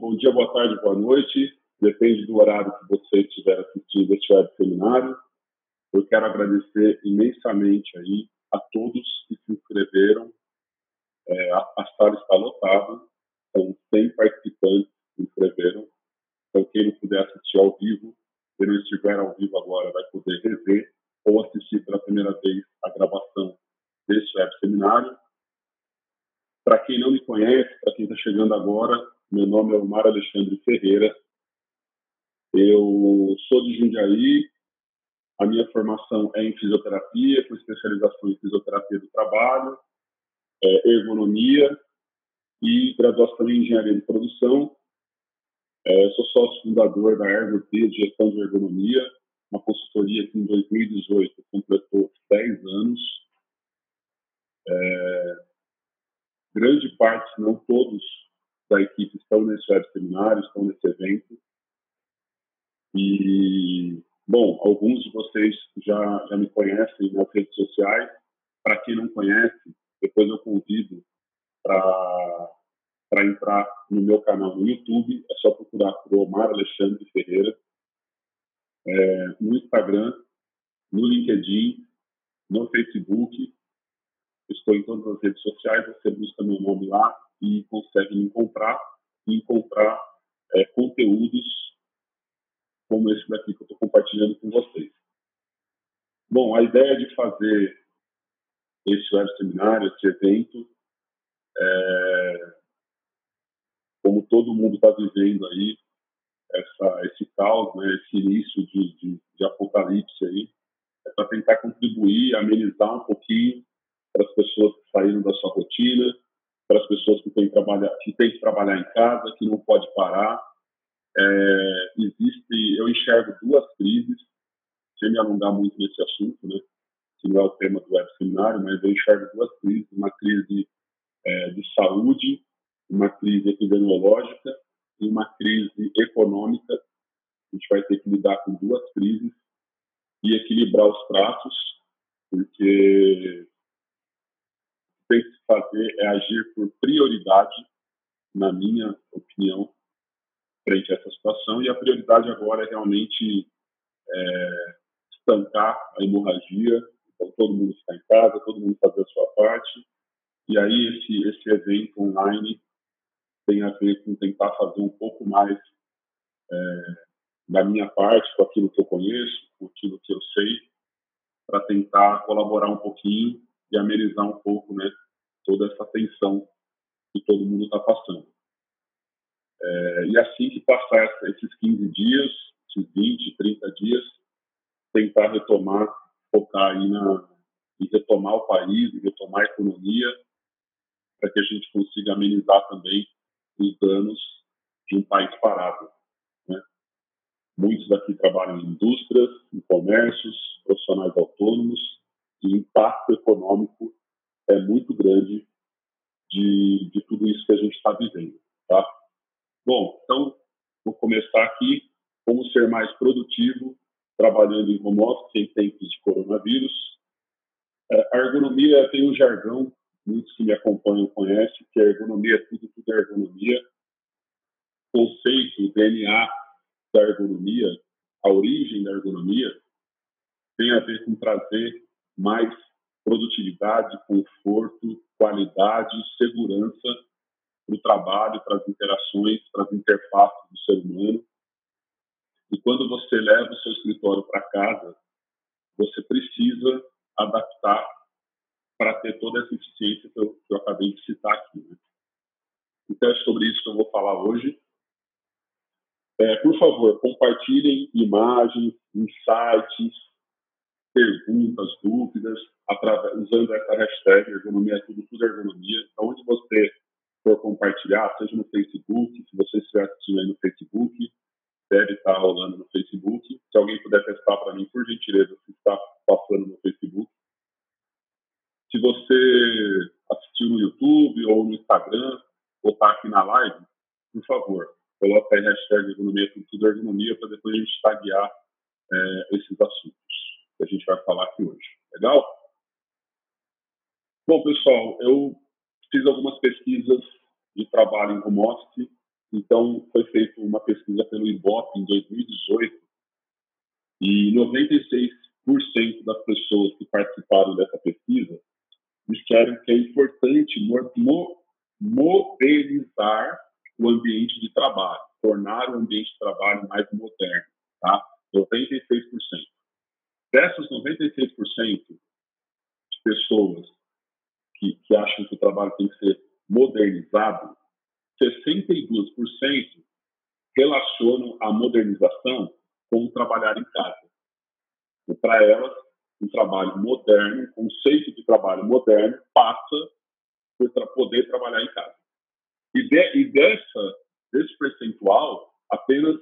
bom dia, boa tarde, boa noite. Depende do horário que você estiver assistindo este web seminário. Eu quero agradecer imensamente aí a todos que se inscreveram. É, a, sala está lotada, são 100 participantes que se inscreveram. Então, quem não puder assistir ao vivo, se não estiver ao vivo agora, vai poder rever ou assistir pela primeira vez a gravação deste web seminário. Para quem não me conhece, para quem está chegando agora, meu nome é Omar Alexandre Ferreira. Eu sou de Jundiaí. A minha formação é em fisioterapia, com especialização em fisioterapia do trabalho, é, ergonomia e graduação em engenharia de produção. É, sou sócio fundador da ErgoT, de gestão de ergonomia, uma consultoria que em 2018 completou 10 anos. É, grande parte, não todos, da equipe estão nesse web seminário, estão nesse evento. E, bom, alguns de vocês já, já me conhecem nas redes sociais. Para quem não conhece, depois eu convido para entrar no meu canal no YouTube. É só procurar por Omar Alexandre Ferreira. É, no Instagram, no LinkedIn, no Facebook. Estou em todas as redes sociais. Você busca meu nome lá e consegue me encontrar encontrar é, conteúdos como esse daqui que eu estou compartilhando com vocês. Bom, a ideia de fazer esse web seminário, esse evento, é, como todo mundo está vivendo aí, essa, esse caos, né, esse início de, de, de apocalipse aí, é para tentar contribuir, amenizar um pouquinho para as pessoas que saíram da sua rotina, para as pessoas que têm, trabalhar, que têm que trabalhar em casa, que não pode parar. É, existe, eu enxergo duas crises, sem me alongar muito nesse assunto, né, que não é o tema do web seminário, mas eu enxergo duas crises, uma crise é, de saúde, uma crise epidemiológica e uma crise econômica. A gente vai ter que lidar com duas crises e equilibrar os pratos, porque tem que se fazer é agir por prioridade, na minha opinião, frente a essa situação. E a prioridade agora é realmente é, estancar a hemorragia. Então, todo mundo ficar em casa, todo mundo fazer a sua parte. E aí, esse, esse evento online tem a ver com tentar fazer um pouco mais é, da minha parte, com aquilo que eu conheço, com aquilo que eu sei, para tentar colaborar um pouquinho e amenizar um pouco né, toda essa tensão que todo mundo está passando. É, e assim que passar esses 15 dias, esses 20, 30 dias, tentar retomar, focar aí na, em retomar o país, em retomar a economia, para que a gente consiga amenizar também os danos de um país parado. Né? Muitos daqui trabalham em indústrias, em comércios, profissionais autônomos, e impacto econômico é muito grande de, de tudo isso que a gente está vivendo. Tá? Bom, então, vou começar aqui. Como ser mais produtivo trabalhando em home office em tempos de coronavírus. É, a ergonomia tem um jargão, muitos que me acompanham conhecem, que a ergonomia é tudo, tudo é ergonomia. O conceito, o DNA da ergonomia, a origem da ergonomia, tem a ver com trazer mais produtividade, conforto, qualidade, segurança para o trabalho, para as interações, para as interfaces do ser humano. E quando você leva o seu escritório para casa, você precisa adaptar para ter toda essa eficiência que eu, que eu acabei de citar aqui. Né? Então, é sobre isso que eu vou falar hoje. É, por favor, compartilhem imagens, insights, perguntas, dúvidas, através, usando essa hashtag ergonomia é tudo, tudo é ergonomia. Então, onde você for compartilhar, seja no Facebook, se você estiver assistindo aí no Facebook, deve estar rolando no Facebook. Se alguém puder testar para mim, por gentileza, se está passando no Facebook. Se você assistiu no YouTube ou no Instagram, ou está aqui na live, por favor, coloque aí hashtag ergonomia, tudo, tudo ergonomia, para depois a gente taguear é, esses assuntos que a gente vai falar aqui hoje. Legal? Bom, pessoal, eu fiz algumas pesquisas de trabalho em home office Então, foi feita uma pesquisa pelo IBOP em 2018 e 96% das pessoas que participaram dessa pesquisa disseram que é importante modernizar o ambiente de trabalho, tornar o ambiente de trabalho mais moderno, tá? 96%. Dessas 96% de pessoas que, que acham que o trabalho tem que ser modernizado, 62% relacionam a modernização com o trabalhar em casa. E para elas, um trabalho moderno, o conceito de trabalho moderno passa por tra poder trabalhar em casa. E, de, e dessa, desse percentual, apenas,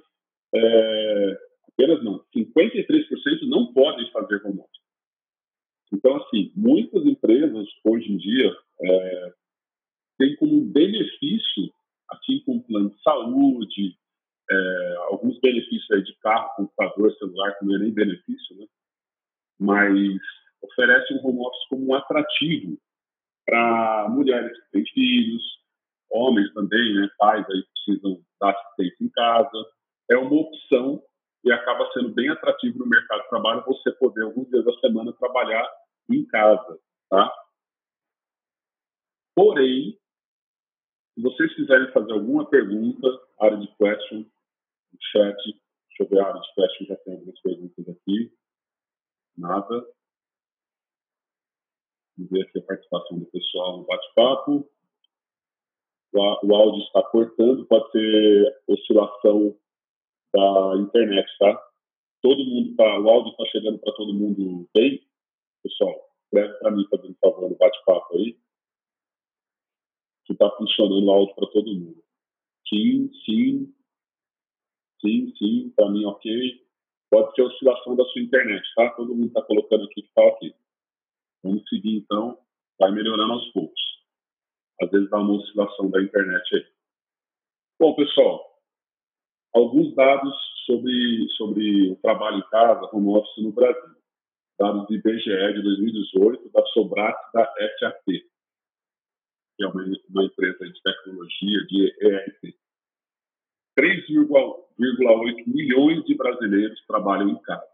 é, apenas não, 53% não podem fazer home office. Então, assim, muitas empresas hoje em dia é, têm como benefício, assim como plano de saúde, é, alguns benefícios aí de carro, computador, celular, que não é nem benefício, né? mas oferece um home office como um atrativo para mulheres que têm filhos, homens também, né, pais aí que precisam dar assistência em casa. É uma opção e acaba sendo bem atrativo no mercado de trabalho você poder, alguns dias da semana, trabalhar em casa, tá? Porém, se vocês quiserem fazer alguma pergunta, área de question, chat, deixa eu ver a área de question, já tem algumas perguntas aqui. Nada. Vamos ver aqui a participação do pessoal no bate-papo. O, áudio está cortando, pode ser oscilação da internet, tá? Todo mundo tá, o áudio está chegando para todo mundo bem? Pessoal, escreve para mim, fazendo favor, no bate-papo aí. Que está funcionando o áudio para todo mundo. Sim, sim. Sim, sim, para mim ok. Pode ser oscilação da sua internet, tá? Todo mundo está colocando aqui que está ok. Vamos seguir então, vai melhorando aos poucos. Às vezes dá uma oscilação da internet aí. Bom, pessoal, alguns dados sobre, sobre o trabalho em casa, home office no Brasil. Dados do IBGE de 2018, da Sobrat da SAP, que é uma, uma empresa de tecnologia de ERP. 3,8 milhões de brasileiros trabalham em casa.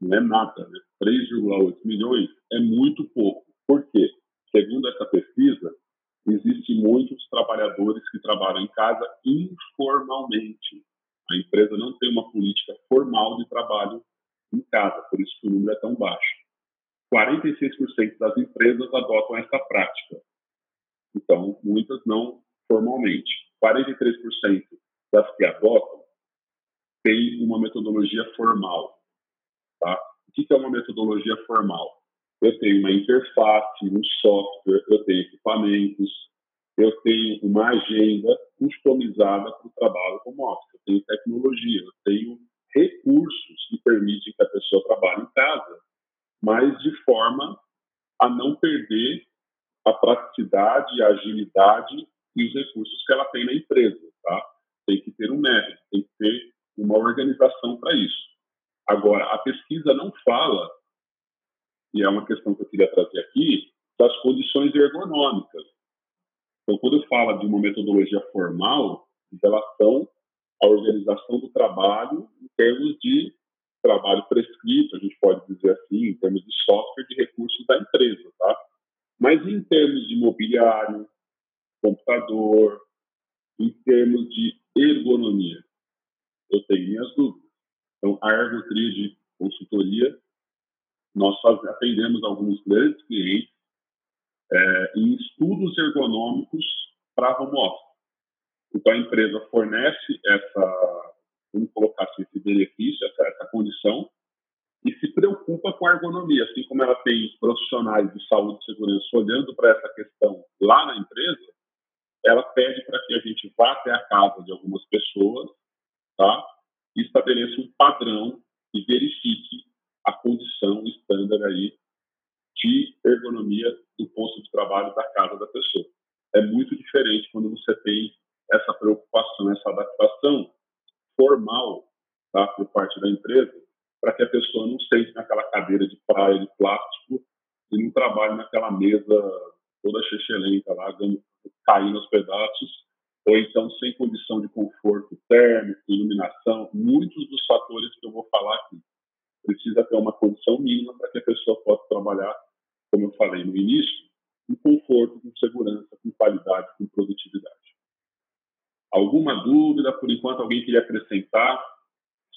Não é nada, né? 3,8 milhões é muito pouco. Por quê? Segundo essa pesquisa, existem muitos trabalhadores que trabalham em casa informalmente. A empresa não tem uma política formal de trabalho em casa, por isso que o número é tão baixo. 46% das empresas adotam essa prática. Então, muitas não formalmente. 43% das que adotam têm uma metodologia formal. Tá? O que é uma metodologia formal? Eu tenho uma interface, um software, eu tenho equipamentos, eu tenho uma agenda customizada para o trabalho como office, eu tenho tecnologia, eu tenho recursos que permitem que a pessoa trabalhe em casa, mas de forma a não perder a praticidade, a agilidade e os recursos que ela tem na empresa, tá? Tem que ter um método, tem que ter uma organização para isso. Agora, a pesquisa não fala, e é uma questão que eu queria trazer aqui, das condições ergonômicas. Então, quando eu falo de uma metodologia formal, em relação à organização do trabalho em termos de trabalho prescrito, a gente pode dizer assim, em termos de software de recursos da empresa, tá? Mas em termos de mobiliário, computador, em termos de ergonomia, eu tenho minhas dúvidas. Então, a Ergotria de consultoria, nós atendemos alguns grandes clientes é, em estudos ergonômicos para home office. Então, a empresa fornece essa, vamos colocar assim, esse benefício, essa, essa condição, e se preocupa com a ergonomia, assim como ela tem profissionais de saúde e segurança olhando para essa questão lá na empresa, ela pede para que a gente vá até a casa de algumas pessoas, tá? E estabeleça um padrão e verifique a condição estándar aí de ergonomia do posto de trabalho da casa da pessoa. É muito diferente quando você tem essa preocupação, essa adaptação formal, tá, por parte da empresa, para que a pessoa não sente naquela cadeira de praia de plástico e não trabalhe naquela mesa toda chechelenta lá, caindo aos pedaços, ou então sem condição de conforto térmico, iluminação, muitos dos fatores que eu vou falar aqui. Precisa ter uma condição mínima para que a pessoa possa trabalhar, como eu falei no início, com conforto, com segurança, com qualidade, com produtividade. Alguma dúvida? Por enquanto, alguém queria acrescentar?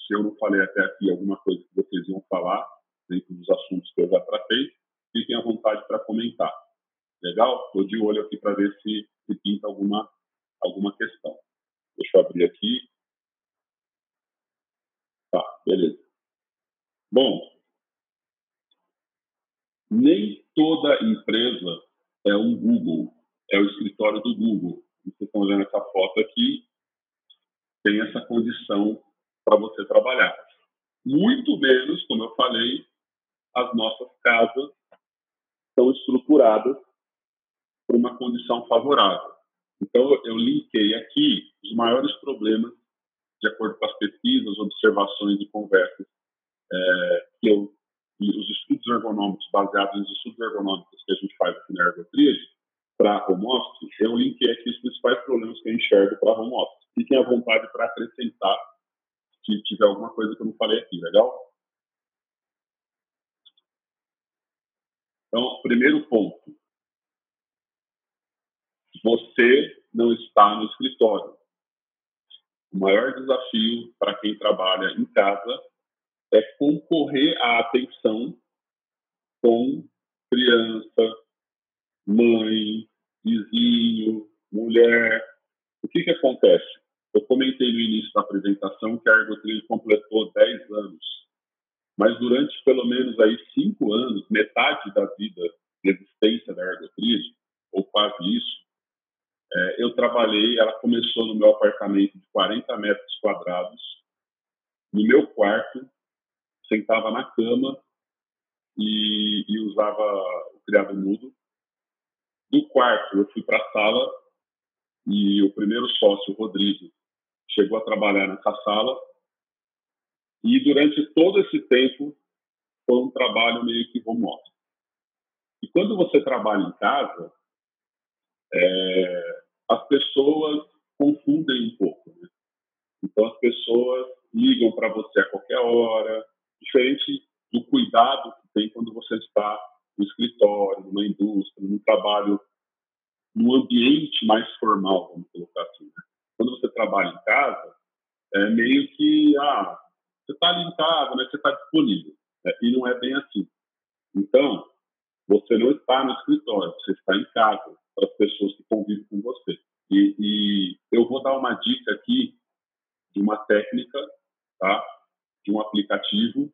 Se eu não falei até aqui alguma coisa que vocês iam falar, dentro dos assuntos que eu já tratei, fiquem à vontade para comentar. Legal? Estou de olho aqui para ver se, se pinta alguma, alguma questão. Deixa eu abrir aqui. Tá, beleza. Bom, nem toda empresa é um Google, é o escritório do Google. Vocês estão vendo essa foto aqui, tem essa condição para você trabalhar. Muito menos, como eu falei, as nossas casas são estruturadas por uma condição favorável. Então, eu linkei aqui os maiores problemas, de acordo com as pesquisas, observações e conversas é, que eu, os estudos ergonômicos, baseados nos estudos ergonômicos que a gente faz aqui na Ergotrid, para home office, eu linkei aqui os principais problemas que eu enxergo para home office. Fiquem à vontade para acrescentar se tiver alguma coisa que eu não falei aqui, legal? Então, primeiro ponto. Você não está no escritório. O maior desafio para quem trabalha em casa é concorrer à atenção com criança, mãe, vizinho, mulher. O que, que acontece? Eu comentei no início da apresentação que a Ergotrilho completou 10 anos mas durante pelo menos aí cinco anos, metade da vida de existência da Ergotrid, ou quase isso, é, eu trabalhei, ela começou no meu apartamento de 40 metros quadrados, no meu quarto, sentava na cama e, e usava o criado mudo. Do quarto, eu fui para a sala e o primeiro sócio, o Rodrigo, chegou a trabalhar nessa sala e durante todo esse tempo foi um trabalho meio que office. E quando você trabalha em casa, é, as pessoas confundem um pouco. Né? Então as pessoas ligam para você a qualquer hora, diferente do cuidado que tem quando você está no escritório, numa indústria, num trabalho, num ambiente mais formal, vamos colocar assim. Né? Quando você trabalha em casa, é meio que, ah, você está ali em casa, né? você está disponível. Né? E não é bem assim. Então, você não está no escritório, você está em casa, para as pessoas que convivem com você. E, e, eu vou dar uma dica aqui de uma técnica, tá? De um aplicativo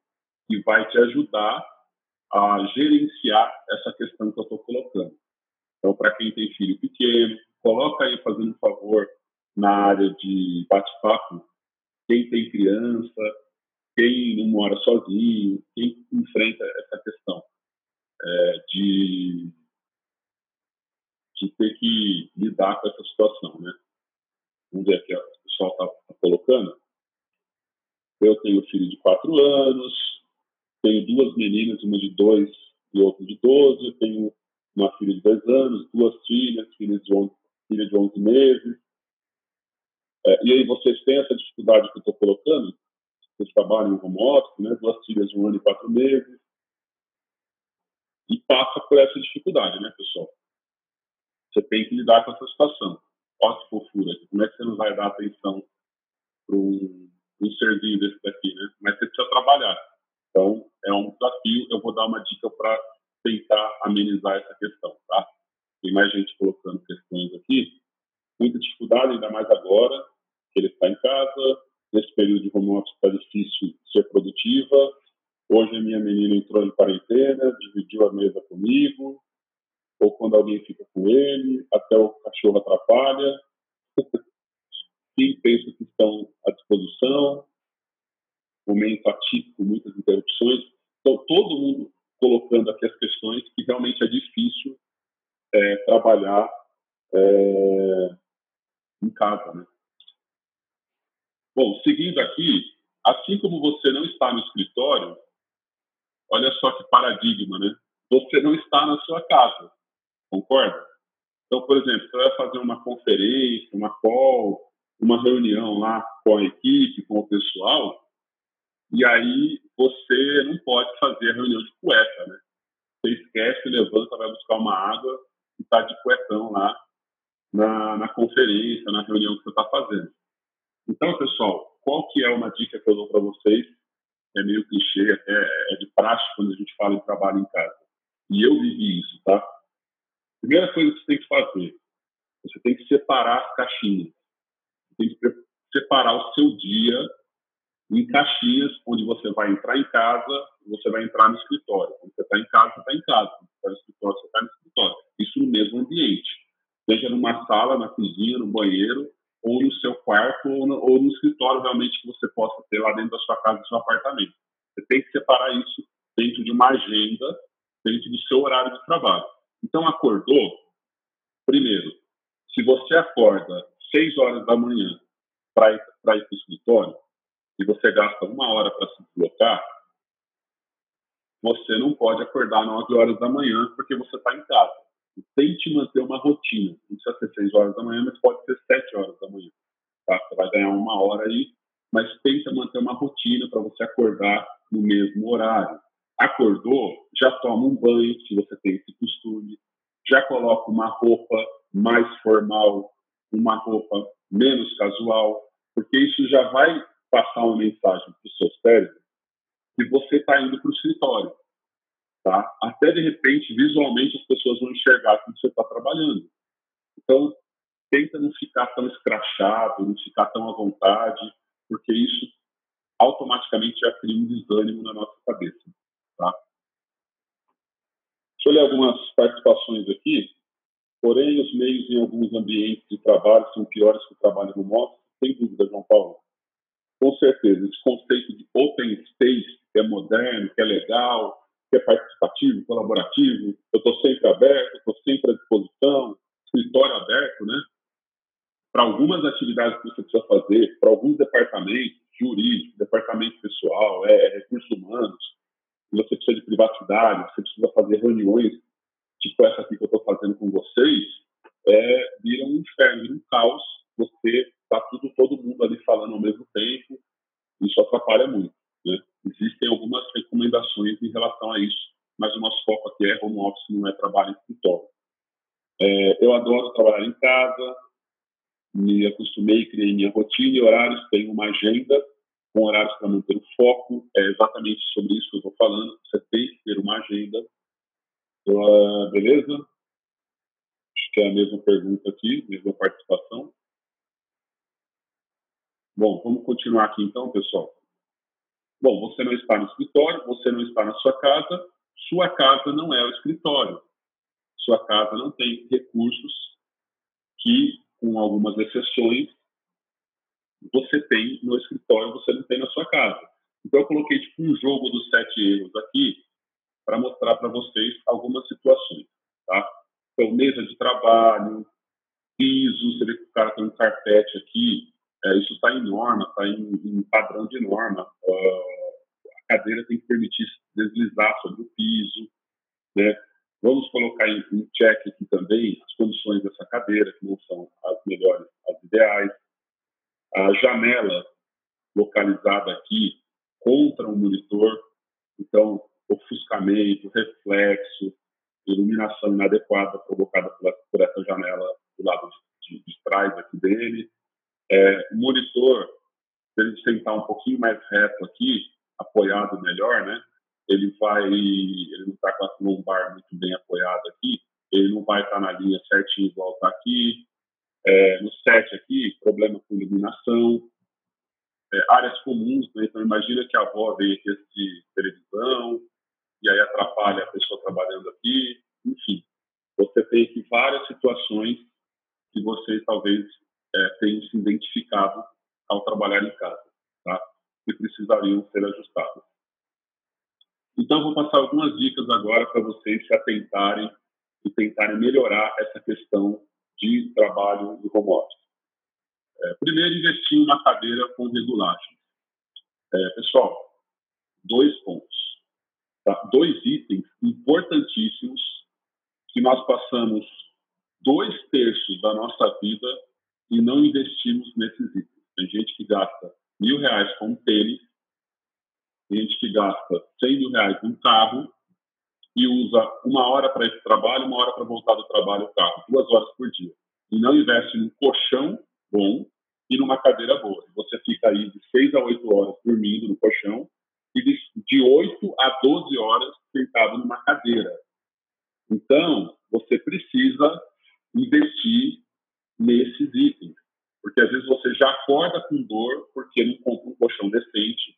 que vai te ajudar a gerenciar essa questão que eu estou colocando. Então, para quem tem filho pequeno, coloca aí, fazendo um favor, na área de bate-papo, quem tem criança, quem não mora sozinho, quem enfrenta essa questão é, de, de ter que lidar com essa situação, né? Vamos ver aqui, ó, o pessoal está tá colocando. Eu tenho filho de quatro anos, tenho duas meninas, uma de dois e outra de doze, tenho uma filha de dez anos, duas filhas, filha de onze, filha de onze meses. É, e aí vocês têm essa dificuldade que eu estou colocando? vocês trabalham em home office, né, duas filhas de um ano e quatro meses, e passa por essa dificuldade, né, pessoal? Você tem que lidar com essa situação. Olha que fofura, como é que você não vai dar atenção para um, um serzinho desse daqui, né? Mas você precisa trabalhar. Então, é um desafio. Eu vou dar uma dica para tentar amenizar essa questão, tá? Tem mais gente colocando questões aqui. Muita dificuldade, ainda mais agora, que ele está em casa, nesse período de home office está difícil ser produtiva. Hoje a minha menina entrou em quarentena, dividiu a mesa comigo, ou quando alguém fica com ele, até o cachorro atrapalha. Sim, penso que estão à disposição. Momento atípico, muitas interrupções. Então, todo mundo colocando aqui as questões que realmente é difícil é, trabalhar é, em casa, né? Bom, seguindo aqui, assim como você não está no escritório, olha só que paradigma, né? Você não está na sua casa, concorda? Então, por exemplo, você vai fazer uma conferência, uma call, uma reunião lá com a equipe, com o pessoal, e aí você não pode fazer a reunião de cueca, né? Você esquece, levanta, vai buscar uma água e está de cuecão lá na, na conferência, na reunião que você está fazendo. Então, pessoal, qual que é uma dica que eu dou para vocês? É meio clichê, é de prática quando a gente fala em trabalho em casa. E eu vivi isso, tá? Primeira coisa que você tem que fazer, você tem que separar as caixinhas. Tem que separar o seu dia em caixinhas, onde você vai entrar em casa, você vai entrar no escritório. Quando você está em casa, você está em casa. Quando você está no escritório, você está no escritório. Isso no mesmo ambiente. Seja numa sala, na cozinha, no banheiro, ou no seu quarto, ou no, ou no escritório realmente que você possa ter lá dentro da sua casa, do seu apartamento. Você tem que separar isso dentro de uma agenda, dentro do seu horário de trabalho. Então, acordou? Primeiro, se você acorda 6 horas da manhã para ir para o escritório, e você gasta uma hora para se deslocar, você não pode acordar 9 horas da manhã porque você está em casa. Tente manter uma rotina. Não precisa ser 6 horas da manhã, mas pode ser 7 horas da manhã. Tá? Você vai ganhar uma hora aí, mas tenta manter uma rotina para você acordar no mesmo horário. Acordou, já toma um banho, se você tem esse costume, já coloca uma roupa mais formal, uma roupa menos casual, porque isso já vai passar uma mensagem para o seu cérebro que você está indo para o escritório. Tá? Até de repente, visualmente, as pessoas vão enxergar que você está trabalhando. Então, tenta não ficar tão escrachado, não ficar tão à vontade, porque isso automaticamente já cria um desânimo na nossa cabeça. Tá? Deixa eu ler algumas participações aqui. Porém, os meios em alguns ambientes de trabalho são piores que o trabalho office, sem dúvida, João Paulo com certeza, esse conceito de open space, que é moderno, que é legal, que é participativo, colaborativo, eu estou sempre aberto, estou sempre à disposição, escritório aberto, né? Para algumas atividades que você precisa fazer, para alguns departamentos, jurídico, departamento pessoal, é, é, recursos humanos, você precisa de privacidade, você precisa fazer reuniões, tipo essa aqui que eu estou fazendo com vocês, é, vira um inferno, vira um caos, você está tudo, todo mundo ali falando ao mesmo tempo, isso atrapalha muito. Né? Existem algumas recomendações em relação a isso, mas o nosso foco aqui é home office, não é trabalho em escritório. É, eu adoro trabalhar em casa, me acostumei, criei minha rotina e horários, tenho uma agenda com horários para manter o foco, é exatamente sobre isso que eu estou falando, você tem que ter uma agenda. Uh, beleza? Acho que é a mesma pergunta aqui, mesma participação. Bom, vamos continuar aqui então, pessoal. Bom, você não está no escritório, você não está na sua casa, sua casa não é o escritório. Sua casa não tem recursos que, com algumas exceções, você tem no escritório, você não tem na sua casa. Então, eu coloquei tipo um jogo dos sete erros aqui para mostrar para vocês algumas situações, tá? Então, mesa de trabalho, piso, você vê que o cara tem um carpete aqui, é, isso está em norma, está em, em, padrão de norma. Uh, a cadeira tem que permitir deslizar sobre o piso. Né? Vamos colocar em, em check aqui também as condições dessa cadeira, que não são as melhores, as ideais. A janela localizada aqui contra o monitor, então ofuscamento, reflexo, iluminação inadequada provocada por, por essa janela do lado de, de, de trás aqui dele. É, o monitor, se ele sentar um pouquinho mais reto aqui, apoiado melhor, né? Ele vai, ele não está com a lombar muito bem apoiada aqui, ele não vai estar tá na linha certinho igual está aqui. É, no set aqui, problema com iluminação. É, áreas comuns, né? então imagina que a avó veio aqui assistir televisão e aí atrapalha a pessoa trabalhando aqui. Enfim, você tem aqui várias situações que você talvez é, tenham se identificado ao trabalhar em casa, tá? que precisariam ser ajustadas. Então, vou passar algumas dicas agora para vocês se atentarem e tentarem melhorar essa questão de trabalho no home office. É, primeiro, investir em uma cadeira com regulagem. É, pessoal, dois pontos. Tá? Dois itens importantíssimos que nós passamos dois terços da nossa vida e não investimos nesses itens. Tem gente que gasta mil reais com um tênis, tem gente que gasta cem mil reais num carro e usa uma hora para esse trabalho, uma hora para voltar do trabalho o carro, duas horas por dia. E não investe num colchão bom e numa cadeira boa. Você fica aí de seis a oito horas dormindo no colchão de, de 8 a 12 horas sentado numa cadeira. Então, você precisa investir nesses itens. Porque às vezes você já acorda com dor porque não compra um colchão decente,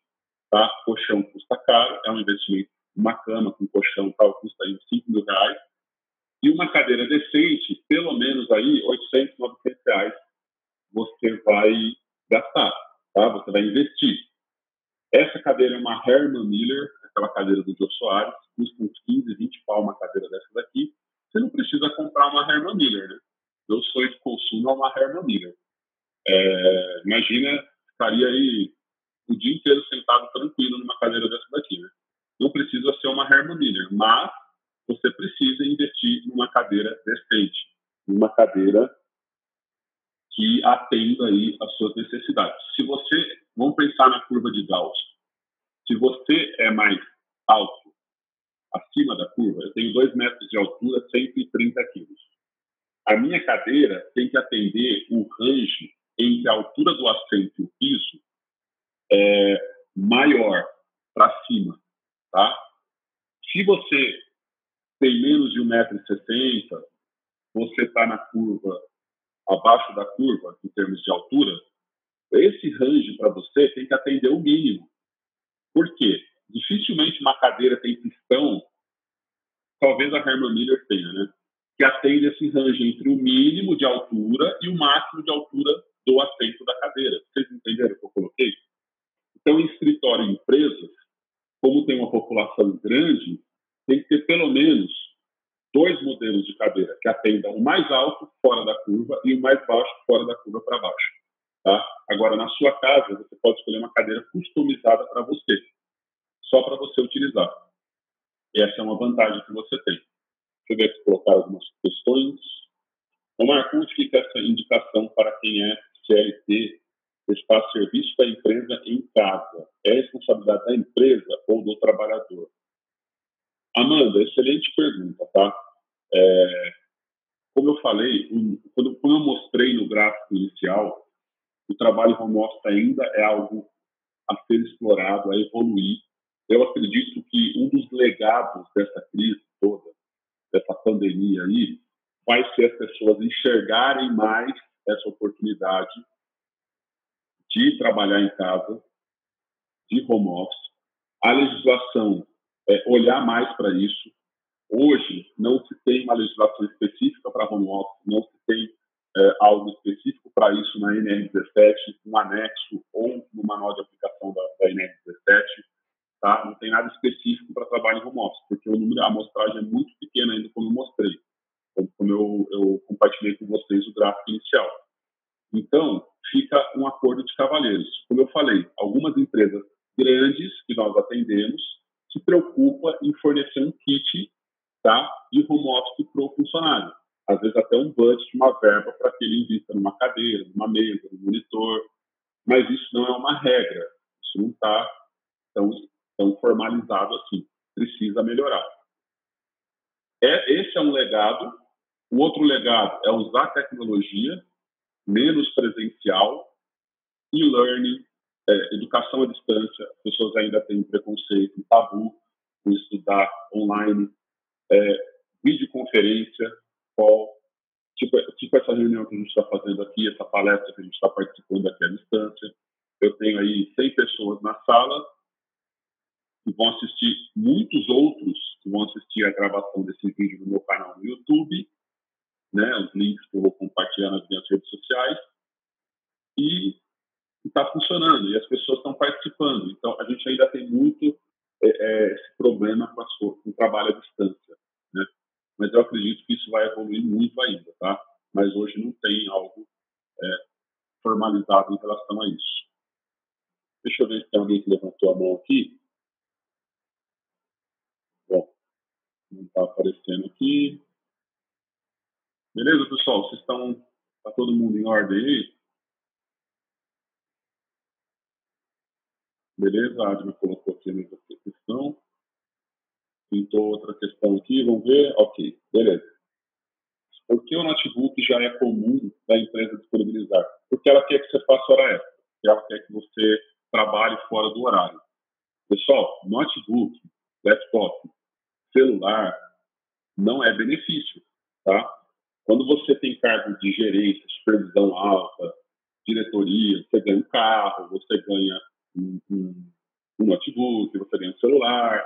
tá? Colchão custa caro, é um investimento. Uma cama com colchão tal custa aí 5 mil reais. E uma cadeira decente, pelo menos aí 800, 900 reais você vai gastar, tá? Você vai investir. Essa cadeira é uma Herman Miller, aquela cadeira do Jô Soares, custa uns 15, 20 pau uma cadeira dessa daqui. Você não precisa comprar uma Herman Miller, né? Meu sonho de consumo é uma Herman Miller. É, imagina, ficaria aí o dia inteiro sentado tranquilo numa cadeira dessa daqui, né? Não precisa ser uma Herman Miller, mas você precisa investir numa cadeira decente, numa cadeira que atenda aí as suas necessidades. Se você, vamos pensar na curva de Gauss, se você é mais alto, acima da curva, eu tenho 2 metros de altura, 130 quilos. A minha cadeira tem que atender o range entre a altura do assento e o piso é, maior para cima, tá? Se você tem menos de 1,60m, você está na curva abaixo da curva, em termos de altura, esse range para você tem que atender o mínimo. Por quê? Dificilmente uma cadeira tem pistão, talvez a Herman Miller tenha, né? Que atende esse range entre o mínimo de altura e o máximo de altura do assento da cadeira. Vocês entenderam o que eu coloquei? Então, em escritório e empresas, como tem uma população grande, tem que ter pelo menos dois modelos de cadeira que atendam o mais alto fora da curva e o mais baixo fora da curva para baixo. Tá? Agora, na sua casa, você pode escolher uma cadeira customizada para você, só para você utilizar. Essa é uma vantagem que você tem. Deixa eu ver se colocar algumas questões. O Marco, fica essa indicação para quem é CLT prestar serviço da empresa em casa. É responsabilidade da empresa ou do trabalhador? Amanda, excelente pergunta, tá? É, como eu falei, quando, quando eu mostrei no gráfico inicial, o trabalho home office ainda é algo a ser explorado, a evoluir. Eu acredito que um dos legados dessa crise toda, dessa pandemia aí, vai ser as pessoas enxergarem mais essa oportunidade de trabalhar em casa, de home office. A legislação é, olhar mais para isso. Hoje, não se tem uma legislação específica para home office, não se tem é, algo específico para isso na NR17, um anexo ou no manual de aplicação da, da NR17. Tá? Não tem nada específico para trabalho em home office, porque o número, a amostragem é muito pequena ainda, como eu mostrei, como, como eu, eu compartilhei com vocês o gráfico inicial. Então, fica um acordo de cavalheiros. Como eu falei, algumas empresas grandes que nós atendemos se preocupa em fornecer um kit tá, de home office para o funcionário. Às vezes até um budget, uma verba para que ele invista numa cadeira, numa mesa, num monitor. Mas isso não é uma regra. Isso não está tão, tão formalizado assim. Precisa melhorar. É, esse é um legado. O outro legado é usar tecnologia, menos presencial, e-learning, é, educação à distância, as pessoas ainda têm preconceito, tabu com estudar online, é, videoconferência, call, tipo, tipo essa reunião que a gente está fazendo aqui, essa palestra que a gente está participando aqui à distância. Eu tenho aí 100 pessoas na sala que vão assistir, muitos outros que vão assistir a gravação desse vídeo no meu canal no YouTube, né, os links que eu vou compartilhar nas minhas redes sociais. E está funcionando e as pessoas estão participando. Então, a gente ainda tem muito é, é, esse problema com, com o trabalho à distância. Mas eu acredito que isso vai evoluir muito ainda, tá? Mas hoje não tem algo é, formalizado em relação a isso. Deixa eu ver se tem alguém que levantou a mão aqui. Bom, não está aparecendo aqui. Beleza, pessoal? Vocês estão. Está todo mundo em ordem aí? Beleza? A Adma colocou aqui a mesma questão. Pintou outra questão aqui, vamos ver. Ok, beleza. Por que o notebook já é comum da empresa disponibilizar? Porque ela quer que você faça hora extra. Porque ela quer que você trabalhe fora do horário. Pessoal, notebook, laptop, celular, não é benefício, tá? Quando você tem cargo de gerência, supervisão alta, diretoria, você ganha um carro, você ganha um, um, um notebook, você ganha um celular,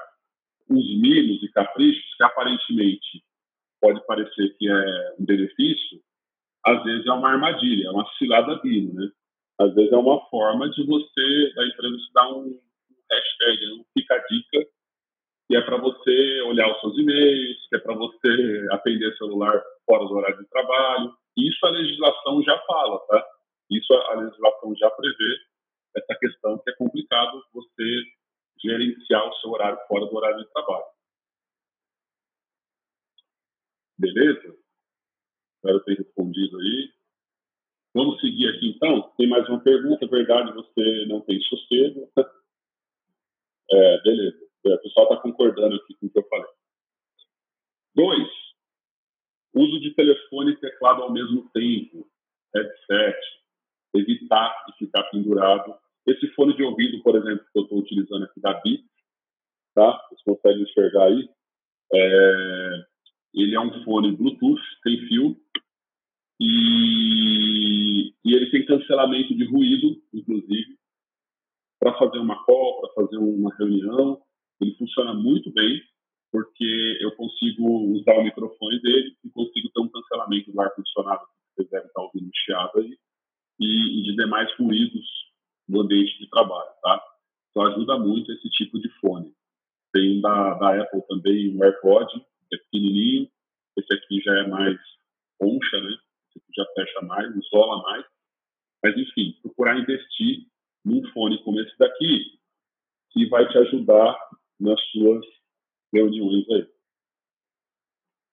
uns mimos e caprichos que aparentemente pode parecer que é um benefício, às vezes é uma armadilha, é uma cilada bino, né? Às vezes é uma forma de você, da empresa, te dar um hashtag, um fica dica, que é para você olhar os seus e-mails, que é para você atender celular fora do horário de trabalho. Isso a legislação já fala, tá? Isso a legislação já prevê essa questão que é complicado você gerenciar o seu horário fora do horário de trabalho. Beleza? Espero ter respondido aí. Vamos seguir aqui então. Tem mais uma pergunta. É verdade, você não tem sossego. É, beleza. O pessoal está concordando aqui com o que eu falei. Dois, uso de telefone e teclado ao mesmo tempo, headset, evitar de ficar pendurado. Esse fone de ouvido, por exemplo, que eu estou utilizando aqui da Beats, tá? Vocês conseguem enxergar aí? É, ele é um fone Bluetooth, tem fio, e, e ele tem cancelamento de ruído, inclusive, para fazer uma call, para fazer uma reunião. Ele funciona muito bem, porque eu consigo usar o microfone dele e consigo ter um cancelamento do ar-condicionado, que vocês devem estar ouvindo chiado aí, e, e de demais ruídos no ambiente de trabalho, tá? Então ajuda muito esse tipo de fone. Tem da, da Apple também um AirPod, é pequenininho. Esse aqui já é mais concha, né? Esse aqui já fecha mais, isola mais. Mas, enfim, procurar investir num fone como esse daqui, que vai te ajudar nas suas reuniões aí.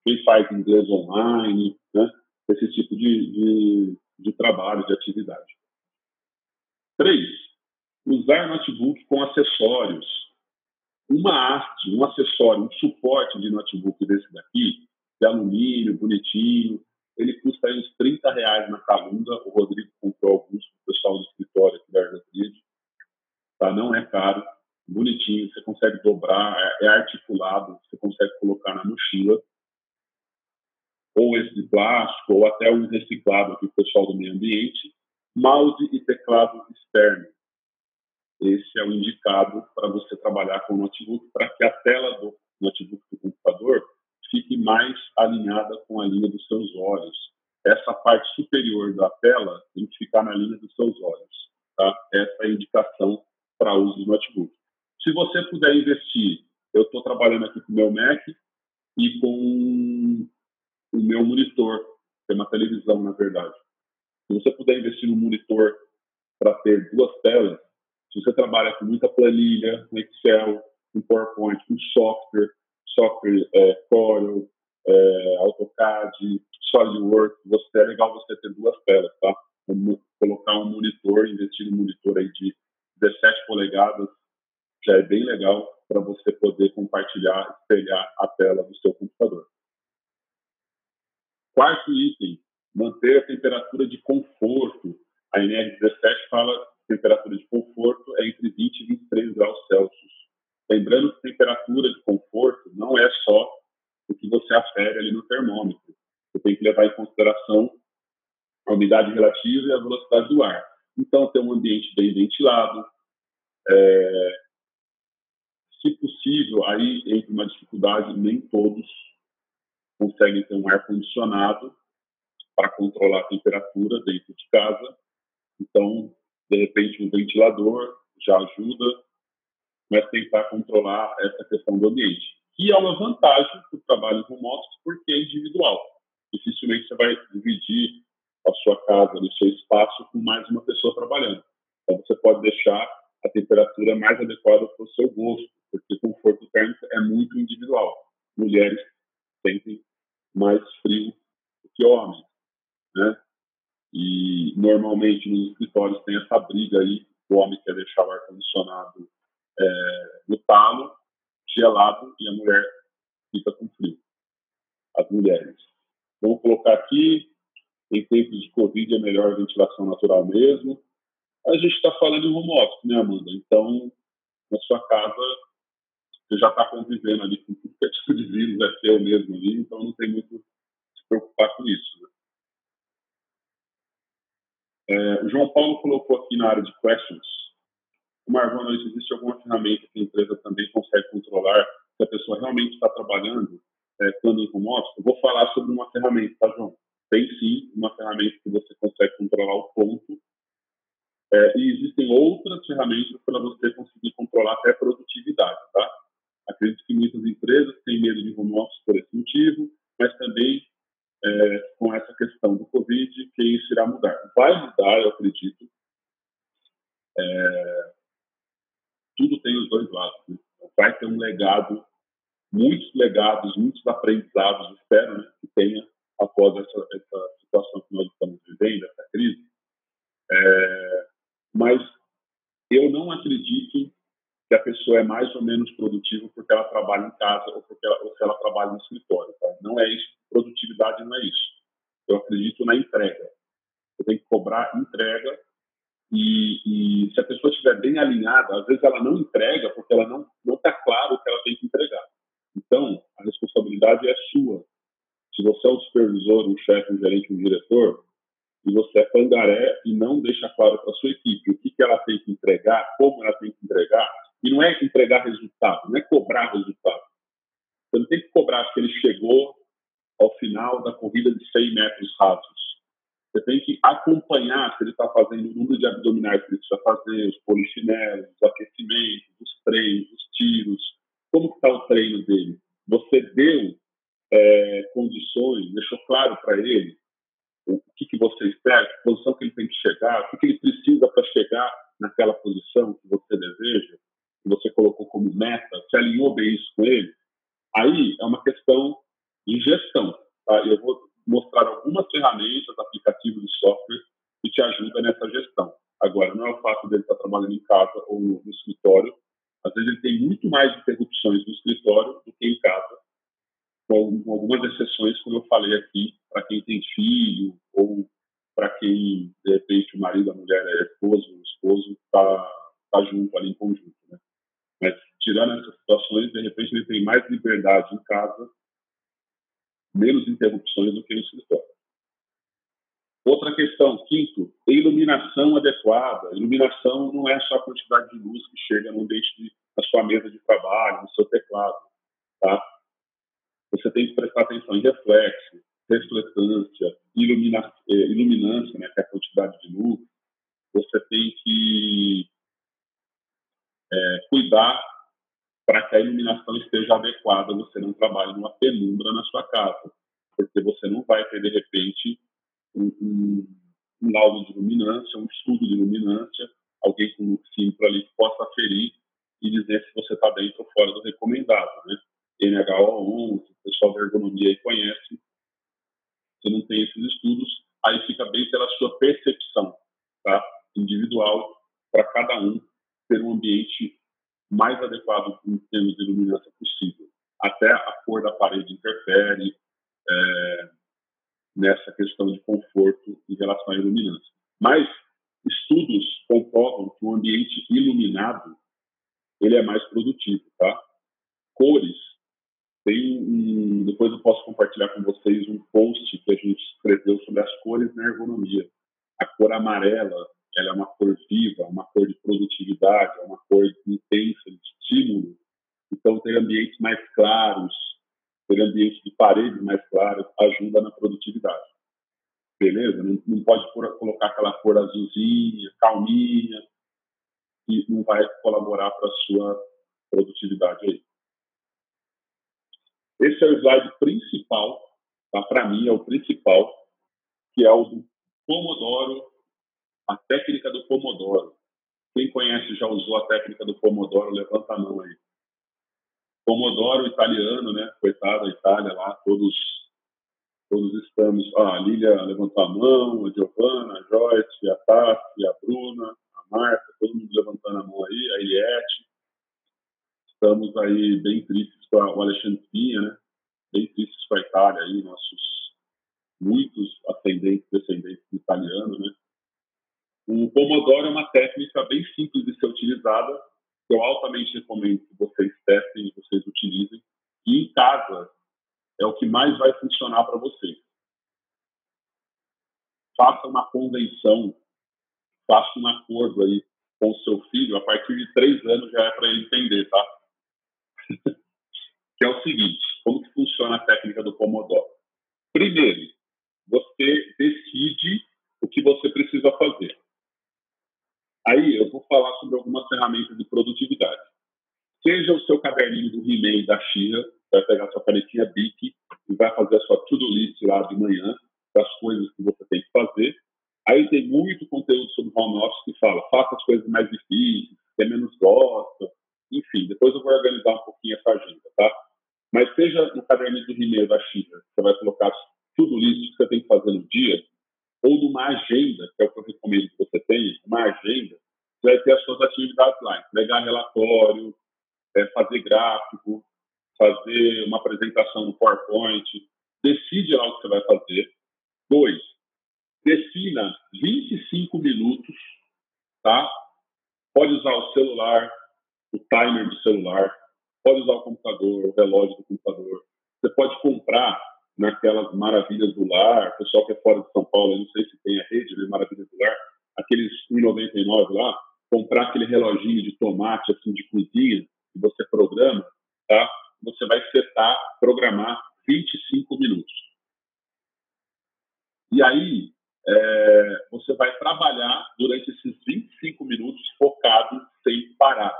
Quem faz inglês online, né? Esse tipo de, de, de trabalho, de atividade. Três, usar notebook com acessórios uma haste, um acessório, um suporte de notebook desse daqui, de alumínio, bonitinho, ele custa aí uns 30 reais na Calunga. O Rodrigo comprou alguns para o pessoal do escritório aqui da Argatrid. Tá? Não é caro, bonitinho, você consegue dobrar, é, é articulado, você consegue colocar na mochila. Ou esse de plástico, ou até um reciclado aqui, o pessoal do meio ambiente. Mouse e teclado externo esse é o indicado para você trabalhar com o notebook, para que a tela do notebook do computador fique mais alinhada com a linha dos seus olhos. Essa parte superior da tela tem que ficar na linha dos seus olhos. Tá? Essa é a indicação para uso do notebook. Se você puder investir, eu estou trabalhando aqui com o meu Mac e com o meu monitor, que é uma televisão, na verdade. Se você puder investir no monitor para ter duas telas, se você trabalha com muita planilha, no Excel, com PowerPoint, com software, software é, Corel, é, AutoCAD, SolidWorks, você, é legal você ter duas telas, tá? colocar um monitor, investir um monitor aí de 17 polegadas, já é bem legal para você poder compartilhar, espelhar a tela do seu computador. Quarto item, manter a temperatura de conforto. A NR17 fala temperatura de conforto é entre 20 e 23 graus Celsius. Lembrando que temperatura de conforto não é só o que você afere ali no termômetro. Você tem que levar em consideração a umidade relativa e a velocidade do ar. Então, ter um ambiente bem ventilado, é, se possível, aí entra uma dificuldade, nem todos conseguem ter um ar-condicionado para controlar a temperatura dentro de casa. Então, de repente, um ventilador já ajuda, mas tentar controlar essa questão do ambiente. E é uma vantagem para o trabalho office porque é individual. Dificilmente você vai dividir a sua casa, o seu espaço com mais uma pessoa trabalhando. Então você pode deixar a temperatura mais adequada para o seu gosto, porque conforto térmico é muito individual. Mulheres sentem mais frio do que homens, né? E normalmente nos escritórios tem essa briga aí, o homem quer deixar o ar-condicionado é, no talo, gelado, e a mulher fica com frio. As mulheres. Vamos colocar aqui, em tempos de Covid é melhor a ventilação natural mesmo. A gente está falando em home office, né, Amanda? Então, na sua casa, você já está convivendo ali com tudo que é tipo de vírus, é seu mesmo ali, então não tem muito se preocupar com isso. Né? É, o João Paulo colocou aqui na área de questions. Marvão, existe alguma ferramenta que a empresa também consegue controlar se a pessoa realmente está trabalhando é, quando em home office? Eu vou falar sobre uma ferramenta, tá, João? Tem sim uma ferramenta que você consegue controlar o ponto. É, e existem outras ferramentas para você conseguir controlar até a produtividade, tá? Acredito que muitas empresas têm medo de home office por esse motivo, mas também é, com essa questão do Covid, que isso irá mudar. Vai mudar, eu acredito. É, tudo tem os dois lados. Né? Vai ter um legado, muitos legados, muitos aprendizados, espero né, que tenha após essa, essa situação que nós estamos vivendo, essa crise. É, mas eu não acredito que a pessoa é mais ou menos produtiva porque ela trabalha em casa ou porque ela, ou se ela trabalha no escritório. Tá? Não é isso. Produtividade não é isso. Eu acredito na entrega. Você tem que cobrar entrega e, e, se a pessoa estiver bem alinhada, às vezes ela não entrega porque ela não não está claro o que ela tem que entregar. Então a responsabilidade é sua. Se você é um supervisor, um chefe, um gerente, um diretor, e você é pangaré e não deixa claro para sua equipe o que, que ela tem que entregar, como ela tem que entregar, e não é entregar resultado, não é cobrar resultado. Você não tem que cobrar que ele chegou ao final da corrida de 100 metros rasos. Você tem que acompanhar se ele está fazendo o número de abdominais que ele precisa fazer, os polichinelos, os aquecimentos, os treinos, os tiros. Como está o treino dele? Você deu é, condições, deixou claro para ele o que, que você espera, que posição que ele tem que chegar, o que, que ele precisa para chegar naquela posição que você deseja você colocou como meta, se alinhou bem isso com ele, aí é uma questão de gestão. Tá? Eu vou mostrar algumas ferramentas, aplicativos de software que te ajudam nessa gestão. Agora, não é o fato dele estar trabalhando em casa ou no, no escritório. Às vezes ele tem muito mais interrupções no escritório do que em casa, com algumas exceções, como eu falei aqui, para quem tem filho ou para quem, de repente, o marido, a mulher é esposo, o esposo está tá junto ali em conjunto. Né? Mas, tirando essas situações, de repente ele tem mais liberdade em casa, menos interrupções do que no escritório. Outra questão, quinto, iluminação adequada. Iluminação não é só a quantidade de luz que chega no ambiente de, na sua mesa de trabalho, no seu teclado. Tá? Você tem que prestar atenção em reflexo, refletância, ilumina, eh, iluminância, né, que é a quantidade de luz. Você tem que é, cuidar para que a iluminação esteja adequada, você não trabalhe numa penumbra na sua casa, porque você não vai ter, de repente, um, um, um laudo de luminância, um estudo de luminância, alguém com um simples ali que possa ferir e dizer se você está dentro ou fora do recomendado, né? NHO11, o pessoal da ergonomia aí conhece, você não tem esses estudos, aí fica bem pela sua percepção, tá? Individual para cada um ter um ambiente mais adequado em termos de iluminação possível. Até a cor da parede interfere é, nessa questão de conforto em relação à iluminância. Mas estudos comprovam que um ambiente iluminado ele é mais produtivo, tá? Cores tem um, depois eu posso compartilhar com vocês um post que a gente escreveu sobre as cores na ergonomia. A cor amarela ela é uma cor viva, uma cor de produtividade, é uma cor intensa, de estímulo. Então, ter ambientes mais claros, ter ambientes de paredes mais claras, ajuda na produtividade. Beleza? Não, não pode por, colocar aquela cor azulzinha, calminha, que não vai colaborar para a sua produtividade aí. Esse é o slide principal, tá? para mim é o principal, que é o do Pomodoro a técnica do Pomodoro. Quem conhece já usou a técnica do Pomodoro, levanta a mão aí. Pomodoro italiano, né? Coitado da Itália lá, todos Todos estamos, ah, a Lília levantou a mão, a Giovana, a Joyce, a Tati, a Bruna, a Marta, todo mundo levantando a mão aí, a Eliette. Estamos aí bem tristes com o Alexandre Pinha, né? Bem tristes com a Itália aí, nossos muitos ascendentes, descendentes de italiano, né? O Pomodoro é uma técnica bem simples de ser utilizada, que eu altamente recomendo que vocês testem e vocês utilizem. E em casa é o que mais vai funcionar para vocês. Faça uma convenção, faça um acordo aí com o seu filho, a partir de três anos já é para ele entender, tá? que é o seguinte, como que funciona a técnica do Pomodoro? Primeiro, você decide o que você precisa fazer. Aí eu vou falar sobre algumas ferramentas de produtividade. Seja o seu caderninho do He-Man da Xia, vai pegar sua canetinha Bic e vai fazer a sua to-do list lá de manhã das coisas que você tem que fazer. Aí tem muito conteúdo sobre home office que fala, faça as coisas mais difíceis, que menos gosta, enfim, depois eu vou organizar um pouquinho essa agenda, tá? Mas seja no caderninho do He-Man da Xia, você vai colocar tudo list que você tem que fazer no dia, ou numa agenda, que é o que eu recomendo que você tenha, uma agenda, você vai ter as suas atividades lá, entregar relatório, é, fazer gráfico, fazer uma apresentação no PowerPoint, decide lá o que você vai fazer. Dois, defina 25 minutos, tá? Pode usar o celular, o timer do celular, pode usar o computador, o relógio do computador. Você pode comprar naquelas maravilhas do lar, o pessoal que é fora de São Paulo, não sei se tem a rede de maravilhas do lar, aqueles 1,99 lá, comprar aquele reloginho de tomate, assim, de cozinha, que você programa, tá? Você vai setar, programar 25 minutos. E aí, é, você vai trabalhar durante esses 25 minutos focado, sem parar.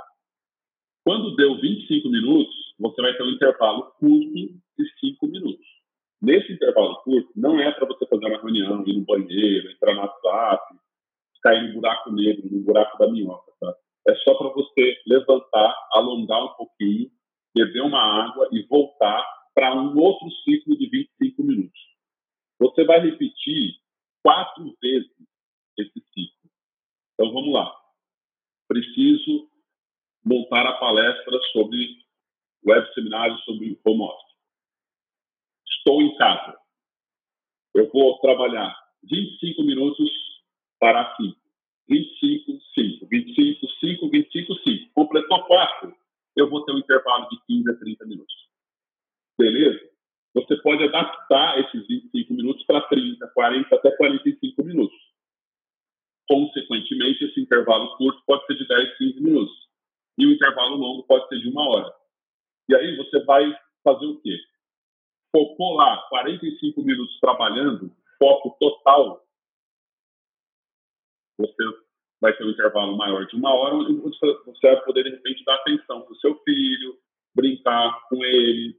Quando deu 25 minutos, você vai ter um intervalo curto de 5 minutos. Nesse intervalo curto, não é para você fazer uma reunião, ir no banheiro, entrar no WhatsApp, cair no buraco negro, no buraco da minhoca. Tá? É só para você levantar, alongar um pouquinho, beber uma água e voltar para um outro ciclo de 25 minutos. Você vai repetir quatro vezes esse ciclo. Então vamos lá. Preciso montar a palestra sobre web seminário sobre home office estou em casa. Eu vou trabalhar 25 minutos para 5. 25, 5. 25, 5, 25, 5. Completou 4, eu vou ter um intervalo de 15 a 30 minutos. Beleza? Você pode adaptar esses 25 minutos para 30, 40, até 45 minutos. Consequentemente, esse intervalo curto pode ser de 10, 15 minutos. E o intervalo longo pode ser de uma hora. E aí você vai fazer o quê? Focou lá 45 minutos trabalhando, foco total, você vai ter um intervalo maior de uma hora, onde você vai poder, de repente, dar atenção para o seu filho, brincar com ele,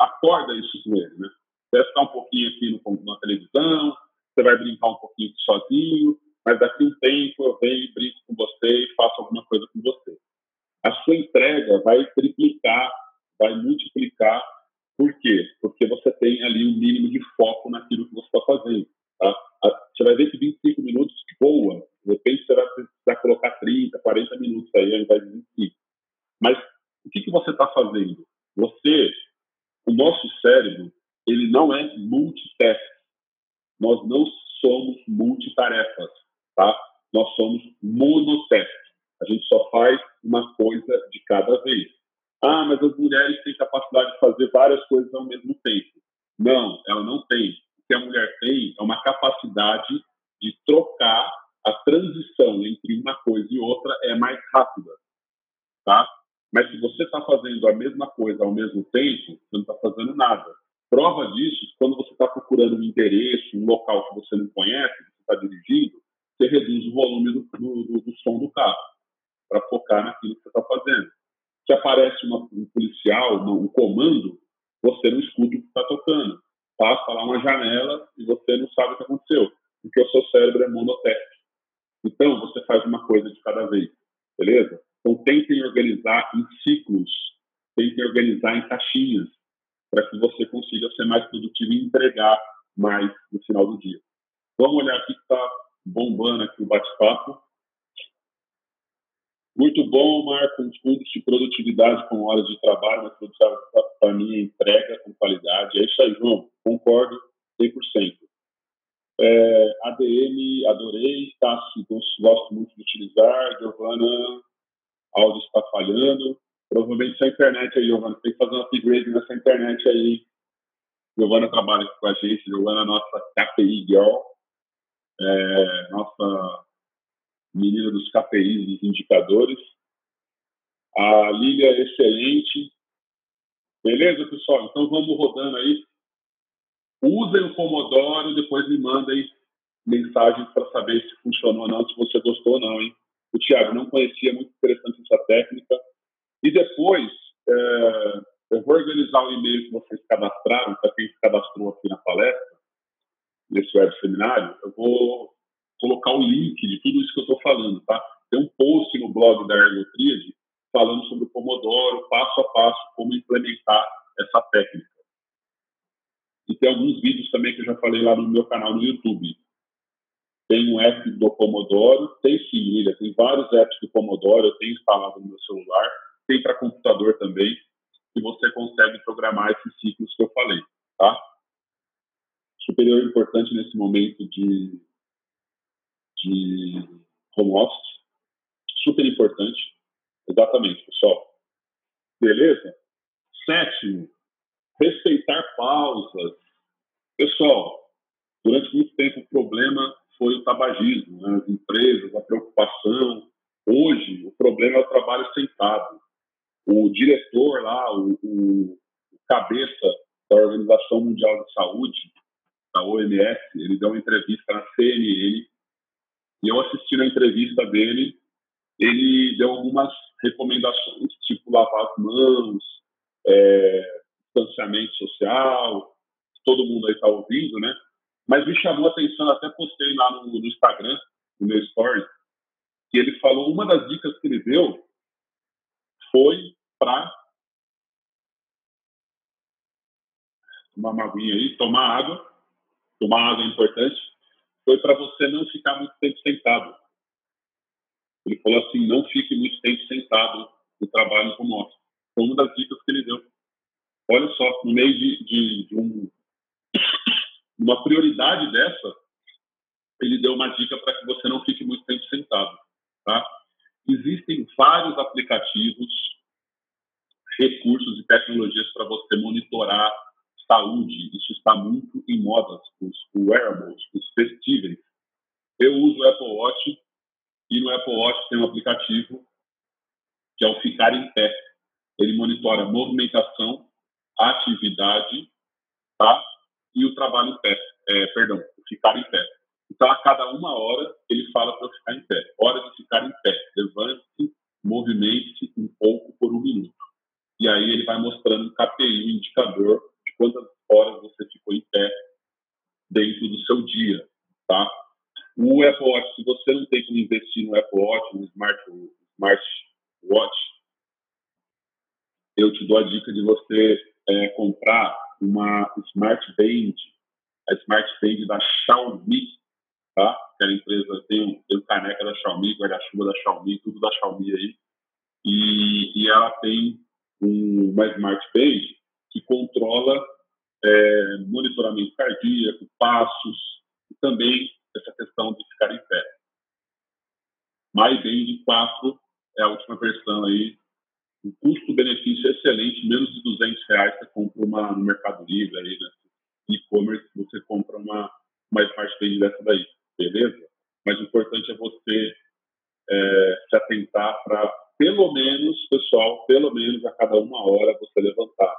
acorda isso com ele, né? Você vai ficar um pouquinho aqui no, na televisão, você vai brincar um pouquinho sozinho, mas daqui um tempo eu venho e brinco com você e faço alguma coisa com você. A sua entrega vai triplicar, vai multiplicar por quê? Porque você tem ali um mínimo de foco naquilo que você está fazendo. Tá? Você vai ver que 25 minutos boa. De repente você vai precisar colocar 30, 40 minutos aí ao invés de 25. Mas o que, que você está fazendo? Você, o nosso cérebro, ele não é multitask. Nós não somos multitarefas, tá? Nós somos monotask. A gente só faz uma coisa de cada vez. Ah, mas as mulheres têm capacidade de fazer várias coisas ao mesmo tempo. Não, ela não tem. O que a mulher tem é uma capacidade de trocar a transição entre uma coisa e outra é mais rápida, tá? Mas se você está fazendo a mesma coisa ao mesmo tempo, você não está fazendo nada. Prova disso, quando você está procurando um interesse, um local que você não conhece, que você está dirigindo, você reduz o volume do, do, do som do carro para focar naquilo que você está fazendo se aparece uma, um policial, um comando, você não escuta o que está tocando. Passa lá uma janela e você não sabe o que aconteceu, porque o seu cérebro é monotécnico. Então, você faz uma coisa de cada vez, beleza? Então, tentem organizar em ciclos, tentem organizar em caixinhas. para que você consiga ser mais produtivo e entregar mais no final do dia. Vamos olhar aqui que está bombando aqui o bate-papo. Muito bom, Marco, os fundos de produtividade com horas de trabalho, mas para mim entrega com qualidade. É isso aí, João, concordo 100%. É, ADM, adorei, Tassi, gosto muito de utilizar, Giovana, áudio está falhando. Provavelmente a internet aí, Giovana, tem que fazer um upgrade nessa internet aí. Giovana trabalha com a gente, Giovana é nossa KPI Girl, é, nossa menina dos KPIs, dos indicadores. A Lília é excelente. Beleza, pessoal? Então vamos rodando aí. Usem o Pomodoro, depois me mandem mensagens para saber se funcionou ou não, se você gostou ou não, hein? O Thiago não conhecia, muito interessante essa técnica. E depois, é, eu vou organizar o e-mail que vocês cadastraram, para quem se cadastrou aqui na palestra, nesse web seminário, eu vou colocar o link de tudo isso que eu estou falando, tá? Tem um post no blog da Ergotríade falando sobre o Pomodoro, passo a passo, como implementar essa técnica. E tem alguns vídeos também que eu já falei lá no meu canal no YouTube. Tem um app do Pomodoro, tem sim, tem vários apps do Pomodoro, eu tenho instalado no meu celular, tem para computador também, que você consegue programar esses ciclos que eu falei, tá? Superior importante nesse momento de de home office. Super importante. Exatamente, pessoal. Beleza? Sétimo, respeitar pausas. Pessoal, durante muito tempo o problema foi o tabagismo, né? as empresas, a preocupação. Hoje, o problema é o trabalho sentado. O diretor lá, o, o cabeça da Organização Mundial de Saúde, da OMS, ele deu uma entrevista na CNN e eu assisti na entrevista dele, ele deu algumas recomendações, tipo lavar as mãos, é, distanciamento social, todo mundo aí está ouvindo, né? Mas me chamou a atenção, até postei lá no, no Instagram, no meu story, que ele falou, uma das dicas que ele deu foi para tomar uma aguinha aí, tomar água, tomar água é importante, foi para você não ficar muito tempo sentado. Ele falou assim, não fique muito tempo sentado no trabalho como office. Foi uma das dicas que ele deu. Olha só, no meio de, de, de um, uma prioridade dessa, ele deu uma dica para que você não fique muito tempo sentado. Tá? Existem vários aplicativos, recursos e tecnologias para você monitorar saúde, isso está muito em moda, os wearables, os vestíveis. Eu uso o Apple Watch e no Apple Watch tem um aplicativo que é o Ficar em Pé. Ele monitora movimentação, atividade, tá? E o trabalho em pé, é, perdão, o ficar em pé. Então, a cada uma hora, ele fala para eu ficar em pé. Hora de ficar em pé. Levante-se, movimente-se um pouco por um minuto. E aí ele vai mostrando um KPI, um indicador quantas horas você ficou em pé dentro do seu dia, tá? O Apple Watch, se você não tem como investir no Apple Watch, no Smart, Smart Watch, eu te dou a dica de você é, comprar uma Smart Band, a Smart Band da Xiaomi, tá? Que a empresa tem, tem caneca da Xiaomi, guarda-chuva da Xiaomi, tudo da Xiaomi aí. E, e ela tem um, uma Smart Band que controla é, monitoramento cardíaco, passos, e também essa questão de ficar em pé. MyBand 4 é a última versão aí, um custo-benefício excelente, menos de 200 reais você compra uma no Mercado Livre aí, né? e-commerce, você compra uma, uma Smart Band dessa daí, beleza? Mas o importante é você é, se atentar para, pelo menos, pessoal, pelo menos a cada uma hora você levantar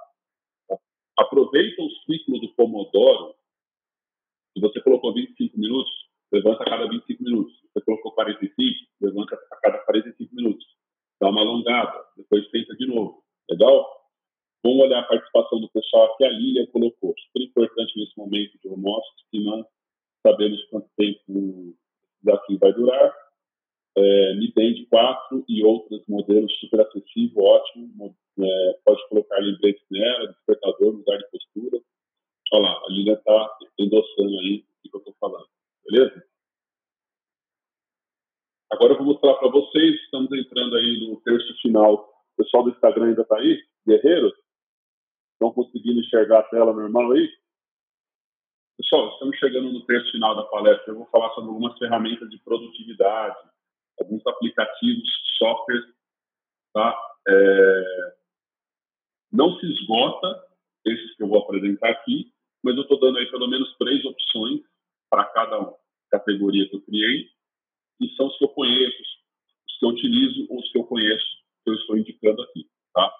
aproveita o ciclo do Pomodoro. Se você colocou 25 minutos, levanta a cada 25 minutos. Se você colocou 45, levanta a cada 45 minutos. Dá uma alongada, depois tenta de novo. Legal? Vamos olhar a participação do pessoal que a Lília colocou. Super importante nesse momento de home office, que não sabemos quanto tempo o desafio vai durar. É, Mi Band 4 e outros modelos super acessível, ótimo, é, pode colocar lembretes nela, despertador, lugar de olha lá, a Lilian está endossando aí o que eu estou falando. Beleza? Agora eu vou mostrar para vocês, estamos entrando aí no terço final. O pessoal do Instagram ainda está aí? Guerreiros? Estão conseguindo enxergar a tela normal aí? Pessoal, estamos chegando no terço final da palestra. Eu vou falar sobre algumas ferramentas de produtividade, alguns aplicativos, softwares, tá? É... Não se esgota esses que eu vou apresentar aqui, mas eu estou dando aí pelo menos três opções para cada categoria que eu criei e são os que eu conheço, os que eu utilizo ou os que eu conheço, que eu estou indicando aqui. Tá?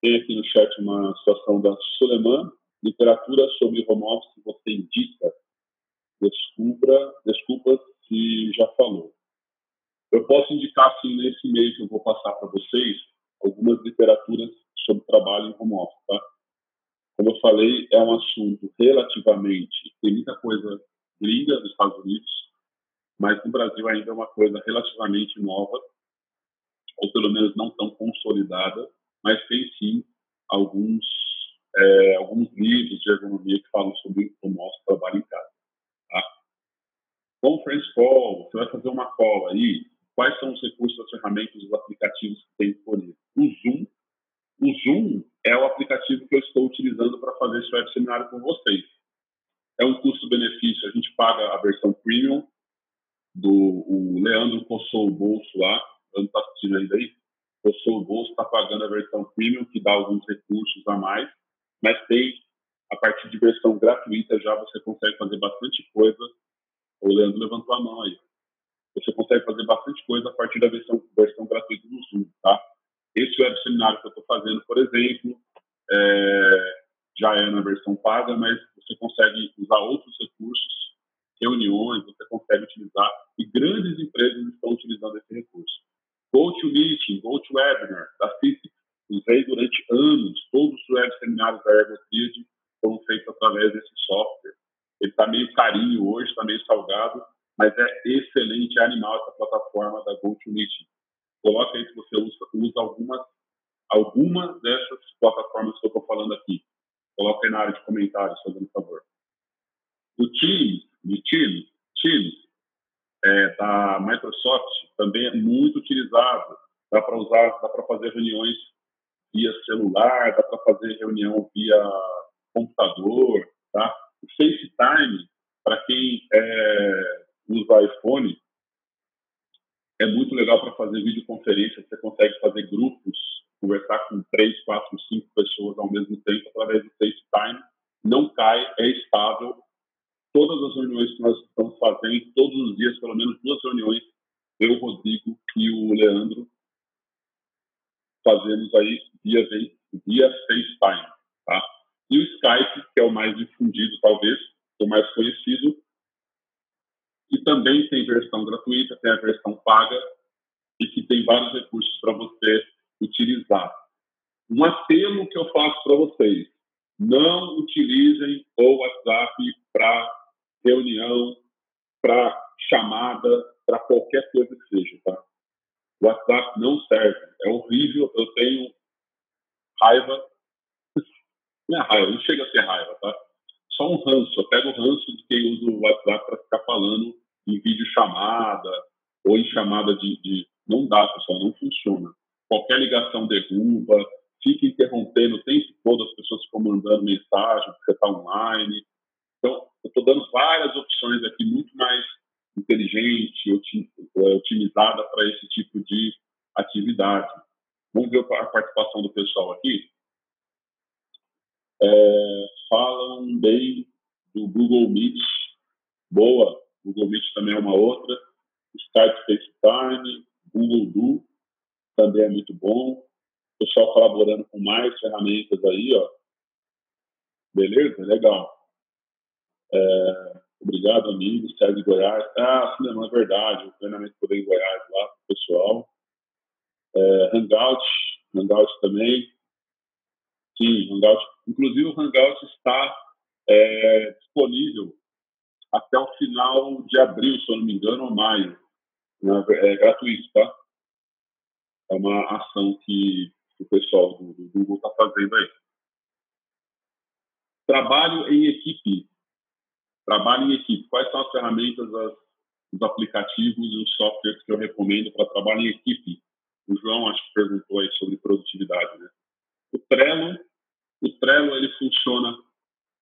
Tem aqui no chat uma situação da Suleiman, literatura sobre home office você indica. Descubra, desculpa se já falou. Eu posso indicar, sim, nesse e-mail que eu vou passar para vocês, algumas literaturas sobre trabalho em home office, tá? Como eu falei, é um assunto relativamente, tem muita coisa gringa dos Estados Unidos, mas no Brasil ainda é uma coisa relativamente nova, ou pelo menos não tão consolidada, mas tem sim alguns, é, alguns livros de ergonomia que falam sobre o nosso trabalho em casa. Tá? Conference Call, você vai fazer uma call aí, quais são os recursos, as ferramentas, os aplicativos que tem disponível? O Zoom, o Zoom é o aplicativo que eu estou utilizando para fazer esse web seminário com vocês. É um custo-benefício, a gente paga a versão premium, do o Leandro coçou o bolso lá, não está assistindo ainda aí, coçou o bolso, está pagando a versão premium, que dá alguns recursos a mais, mas tem, a partir de versão gratuita já você consegue fazer bastante coisa. O Leandro levantou a mão aí. Você consegue fazer bastante coisa a partir da versão, versão gratuita do Zoom, tá? Esse web seminário que eu estou fazendo, por exemplo, é, já é na versão paga, mas você consegue usar outros recursos reuniões, você consegue utilizar, e grandes empresas estão utilizando esse recurso. GoToMeeting, GoToWebinar, da CICIC, usei durante anos, todos os web seminários da ErgoTriad foram feitos através desse software. Ele está meio carinho hoje, está meio salgado, mas é excelente, é animal essa plataforma da GoToMeeting. Coloca aí se você usa, usa algumas, alguma dessas plataformas que eu estou falando aqui. Coloca aí na área de comentários, fazendo favor. O Teams, de Teams, Teams é, da Microsoft também é muito utilizado. Dá para usar, dá para fazer reuniões via celular, dá para fazer reunião via computador, tá? O FaceTime, para quem é, usa iPhone, é muito legal para fazer videoconferência. Você consegue fazer grupos, conversar com três, quatro, cinco pessoas ao mesmo tempo através do FaceTime. Não cai, é estável, todas as reuniões que nós estamos fazendo, todos os dias, pelo menos duas reuniões, eu, Rodrigo e o Leandro, fazemos aí via, via FaceTime, tá? E o Skype, que é o mais difundido, talvez, o mais conhecido, e também tem versão gratuita, tem a versão paga, e que tem vários recursos para você utilizar. Um apelo que eu faço para vocês, não utilizem o WhatsApp para reunião, para chamada, para qualquer coisa que seja, tá? O WhatsApp não serve, é horrível, eu tenho raiva, não é raiva, não chega a ser raiva, tá? Só um ranço, eu pego o ranço de quem usa o WhatsApp para ficar falando em vídeo chamada ou em chamada de, de... Não dá, pessoal, não funciona. Qualquer ligação derruba, fica interrompendo o tempo todo, as pessoas ficam mandando mensagem, porque está online. Então, eu estou dando várias opções aqui, muito mais inteligente, é, otimizada para esse tipo de atividade. Vamos ver a participação do pessoal aqui. É, falam bem do Google Meet. Boa, Google Meet também é uma outra. Skype FaceTime, Google Do também é muito bom. Pessoal colaborando com mais ferramentas aí, ó. Beleza? Legal. É, obrigado, amigo, Sérgio Goiás. Ah, sim, não é verdade, o treinamento por em Goiás lá pessoal. É, Hangout, Hangout também. Sim, Hangout. Inclusive, o Hangout está é, disponível até o final de abril, se eu não me engano, ou maio. É gratuito, tá? É uma ação que o pessoal do, do Google está fazendo aí. Trabalho em equipe. Trabalho em equipe. Quais são as ferramentas, as, os aplicativos e os softwares que eu recomendo para trabalho em equipe? O João acho que perguntou aí sobre produtividade, né? O Trello, o Trello ele funciona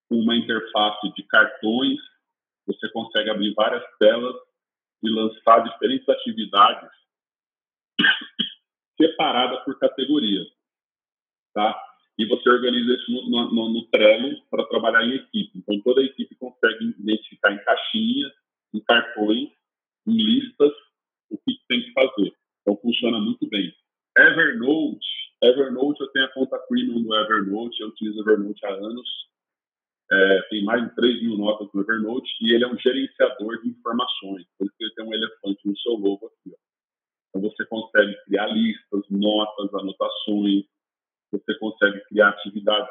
com uma interface de cartões. Você consegue abrir várias telas e lançar diferentes atividades separadas por categoria, tá? E você organiza isso no, no, no Trello para trabalhar em equipe. Então toda a equipe consegue identificar em caixinhas, em cartões, em listas o que tem que fazer. Então funciona muito bem. Evernote, Evernote eu tenho a conta premium do Evernote, eu utilizo Evernote há anos. É, tem mais de 3 mil notas no Evernote e ele é um gerenciador de informações. Por isso que ele tem um elefante no seu logo aqui. Ó. Então você consegue criar listas, notas, anotações, você consegue criar atividades,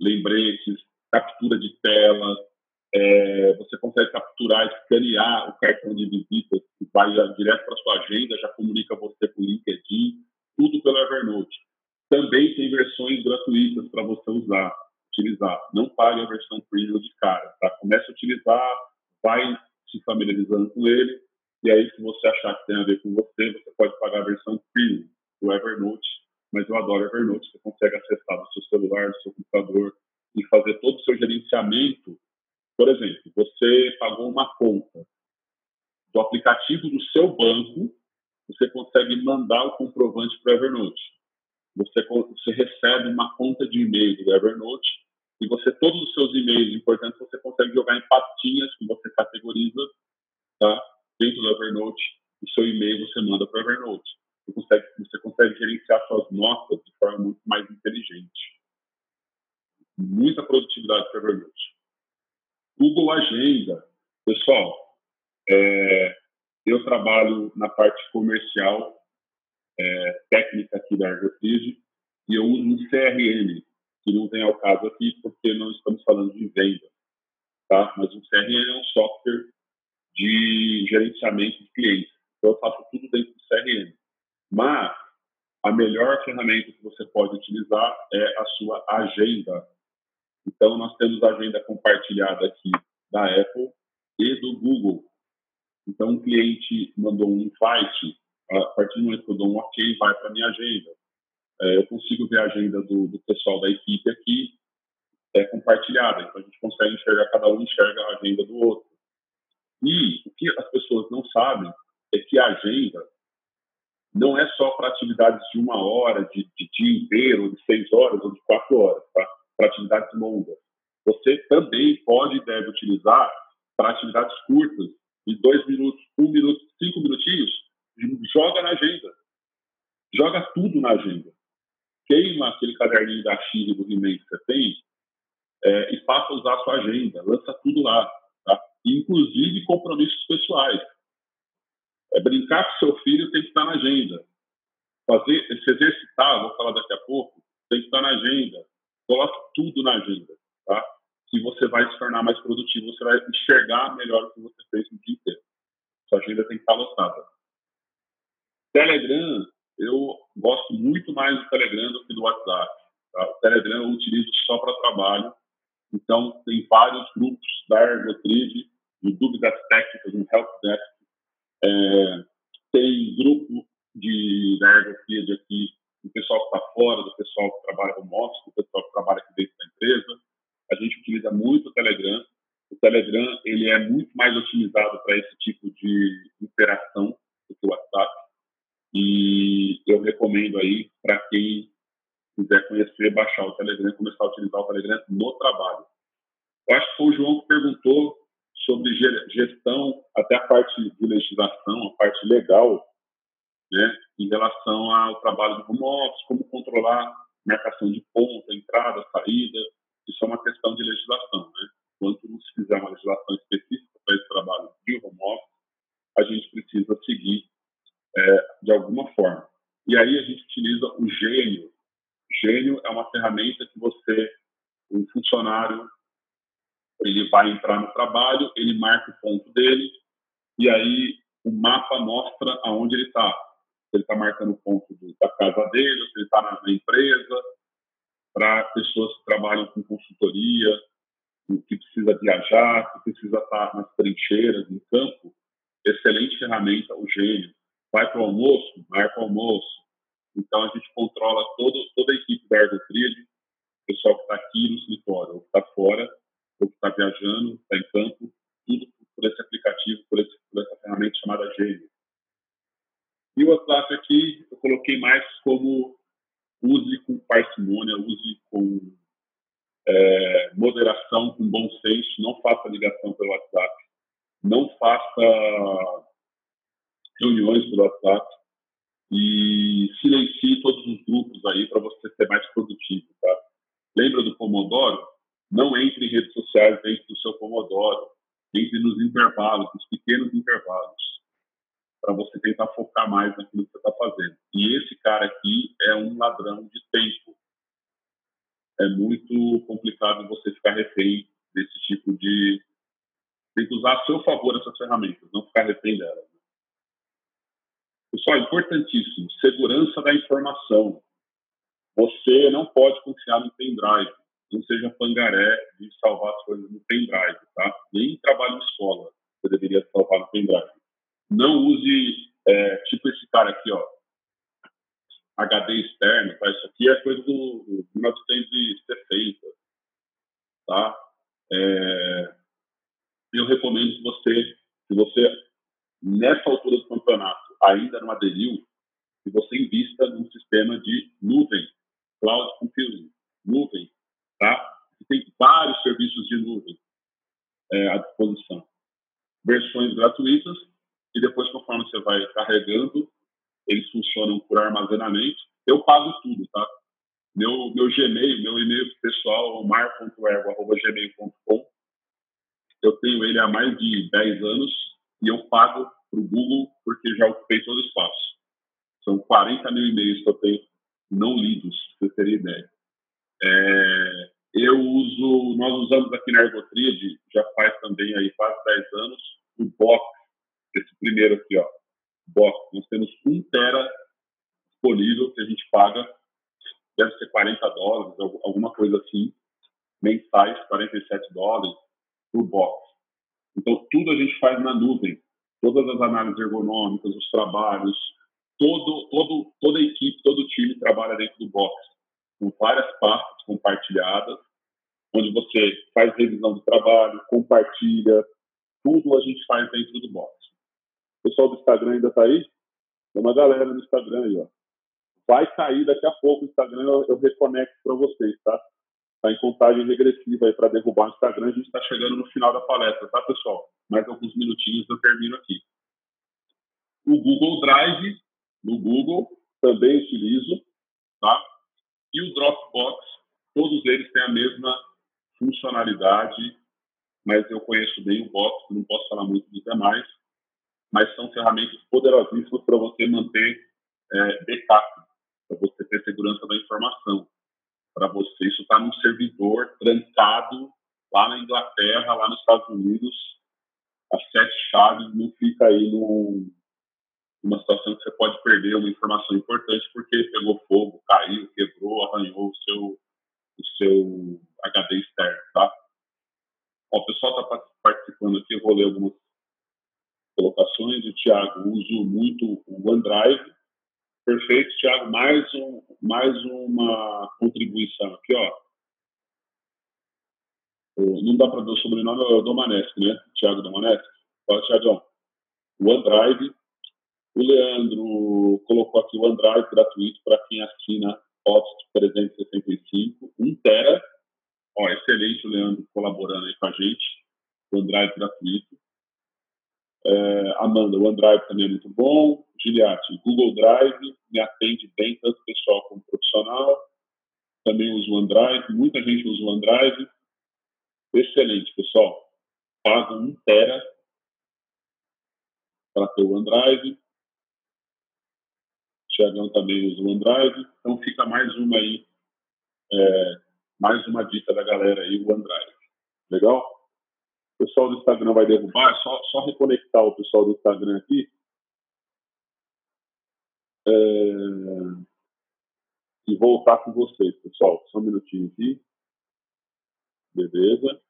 lembretes, captura de tela, é, você consegue capturar, escanear o cartão de visitas, que vai direto para sua agenda, já comunica você com o LinkedIn, tudo pelo Evernote. Também tem versões gratuitas para você usar, utilizar. Não pague a versão premium de cara, tá? Comece a utilizar, vai se familiarizando com ele, e aí se você achar que tem a ver com você, você pode pagar a versão premium do Evernote, mas eu adoro Evernote, você consegue acessar no seu celular, no seu computador, e fazer todo o seu gerenciamento. Por exemplo, você pagou uma conta do aplicativo do seu banco, você consegue mandar o comprovante para o Evernote. Você, você recebe uma conta de e-mail do Evernote e você todos os seus e-mails importantes você consegue jogar em pastinhas que você categoriza tá? dentro do Evernote. O seu e-mail você manda para o Evernote. Você consegue, você consegue gerenciar suas notas de forma muito mais inteligente. Muita produtividade para o Evernote. Google Agenda. Pessoal, é, eu trabalho na parte comercial, é, técnica aqui da Argotide, e eu uso um CRM, que não vem ao caso aqui porque não estamos falando de venda, tá? Mas um CRM é um software de gerenciamento de clientes. Então eu faço tudo dentro do CRM. Mas a melhor ferramenta que você pode utilizar é a sua agenda. Então nós temos a agenda compartilhada aqui da Apple e do Google. Então, um cliente mandou um invite, a partir do momento que eu dou um ok, vai para minha agenda. É, eu consigo ver a agenda do, do pessoal da equipe aqui é compartilhada, então a gente consegue enxergar, cada um enxerga a agenda do outro. E o que as pessoas não sabem é que a agenda não é só para atividades de uma hora, de, de dia inteiro, de seis horas ou de quatro horas, tá? para atividades longas. Você também pode e deve utilizar para atividades curtas, de dois minutos, um minuto, cinco minutinhos, joga na agenda. Joga tudo na agenda. Queima aquele caderninho da Chile do He-Man que você tem é, e faça usar a sua agenda. Lança tudo lá. Tá? Inclusive compromissos pessoais. É, brincar com seu filho tem que estar na agenda. Fazer, se exercitar, vou falar daqui a pouco, tem que estar na agenda. Coloque tudo na agenda. Tá? que você vai se tornar mais produtivo, você vai enxergar melhor o que você fez no dia inteiro. Sua agenda tem que estar lotada. Telegram, eu gosto muito mais do Telegram do que do WhatsApp. Tá? O Telegram eu utilizo só para trabalho. Então, tem vários grupos da Ergotride, de dúvidas técnicas, um help desk. É, tem grupo de, da Ergotride aqui, do pessoal que está fora, do pessoal que trabalha no office, do pessoal que trabalha aqui dentro da empresa a gente utiliza muito o Telegram. O Telegram ele é muito mais otimizado para esse tipo de interação do que o WhatsApp. E eu recomendo aí para quem quiser conhecer, baixar o Telegram começar a utilizar o Telegram no trabalho. Eu acho que foi o João que perguntou sobre gestão, até a parte de legislação, a parte legal, né, em relação ao trabalho do home office, como controlar marcação de ponta, entrada, saída, isso é uma questão de legislação, né? Quando não se fizer uma legislação específica para esse trabalho de home office, a gente precisa seguir é, de alguma forma. E aí a gente utiliza o Gênio. Gênio é uma ferramenta que você, um funcionário, ele vai entrar no trabalho, ele marca o ponto dele, e aí o mapa mostra aonde ele está. Se ele está marcando o ponto da casa dele, se ele está na empresa, para pessoas que trabalham com consultoria, que precisa viajar, que precisa estar nas trincheiras, em campo, excelente ferramenta, o Gênio. Vai para o almoço, para o almoço. Então, a gente controla todo, toda a equipe da Ergotrid, o pessoal que está aqui no escritório, ou que está fora, ou que está viajando, está em campo, tudo por esse aplicativo, por, esse, por essa ferramenta chamada Gênio. E o WhatsApp aqui eu coloquei mais como use com parcimônia, use com é, moderação, com bom senso, não faça ligação pelo WhatsApp, não faça reuniões pelo WhatsApp e silencie todos os grupos aí para você ser mais produtivo, tá? Lembra do Pomodoro? Não entre em redes sociais dentro do seu Pomodoro, entre nos intervalos, nos pequenos intervalos, para você tentar focar mais naquilo que você está fazendo. E esse cara aqui é um ladrão de tempo é complicado você ficar refém desse tipo de. Tem que usar a seu favor essas ferramentas, não ficar refém delas. Pessoal, importantíssimo: segurança da informação. Você não pode confiar no pendrive. Não seja pangaré de salvar as coisas no pendrive, tá? Nem em trabalho de escola você deveria salvar no pendrive. Não use, é, tipo esse cara aqui, ó, HD externo, tá? Isso aqui é coisa do, do 1960, tá? É, eu recomendo que você, se você, nessa altura do campeonato, ainda não aderiu, que você invista num sistema de nuvem, cloud computing, nuvem, tá? Tem vários serviços de nuvem é, à disposição. Versões gratuitas e depois, conforme você vai carregando, eles funcionam por armazenamento. Eu pago tudo, tá? Meu, meu Gmail, meu e-mail pessoal mar.ergo.gmail.com. Eu tenho ele há mais de 10 anos e eu pago para o Google porque já ocupei todo o espaço. São 40 mil e-mails que eu tenho não lidos, para você ter ideia. É, eu uso, nós usamos aqui na Ergotrid, já faz também aí quase 10 anos, o Box, esse primeiro aqui, ó, box. Nós temos um tera disponível que a gente paga, deve ser 40 dólares, alguma coisa assim, mensais, 47 dólares por box. Então, tudo a gente faz na nuvem. Todas as análises ergonômicas, os trabalhos, todo, todo, toda a equipe, todo o time trabalha dentro do box, com várias pastas compartilhadas, onde você faz revisão do trabalho, compartilha, tudo a gente faz dentro do box. Pessoal do Instagram ainda está aí? Tem uma galera no Instagram aí, ó. Vai cair daqui a pouco o Instagram, eu, eu reconecto para vocês, tá? Está em contagem regressiva aí para derrubar o Instagram. A gente está chegando no final da palestra, tá, pessoal? Mais alguns minutinhos eu termino aqui. O Google Drive, no Google, também utilizo, tá? E o Dropbox, todos eles têm a mesma funcionalidade, mas eu conheço bem o Box, não posso falar muito dos demais mas são ferramentas poderosíssimas para você manter é, backup, para você ter segurança da informação, para você isso está num servidor trancado lá na Inglaterra, lá nos Estados Unidos, as sete chaves não fica aí num, numa situação que você pode perder uma informação importante porque pegou fogo, caiu, quebrou, arranhou o seu, o seu HD externo, tá? Ó, o pessoal está participando aqui, eu vou ler algumas colocações. O Tiago, uso muito o OneDrive. Perfeito, Tiago. Mais, um, mais uma contribuição aqui, ó. Não dá para ver o sobrenome, é o Domanesque, né? Tiago Domanesque. Fala, Tiagão. O OneDrive. O Leandro colocou aqui o OneDrive gratuito para quem assina Office 365, 1 tera. Ó, excelente o Leandro colaborando aí com a gente. OneDrive gratuito. É, Amanda, o OneDrive também é muito bom. Giliati, Google Drive, me atende bem, tanto pessoal como profissional. Também uso o OneDrive, muita gente usa o OneDrive. Excelente, pessoal. Pago 1 tera para ter o OneDrive. Tiagão também usa o OneDrive. Então fica mais uma aí, é, mais uma dica da galera aí, o OneDrive. Legal? o pessoal do Instagram vai derrubar, é só, só reconectar o pessoal do Instagram aqui. É... E voltar com vocês, pessoal. Só um minutinho aqui. Beleza.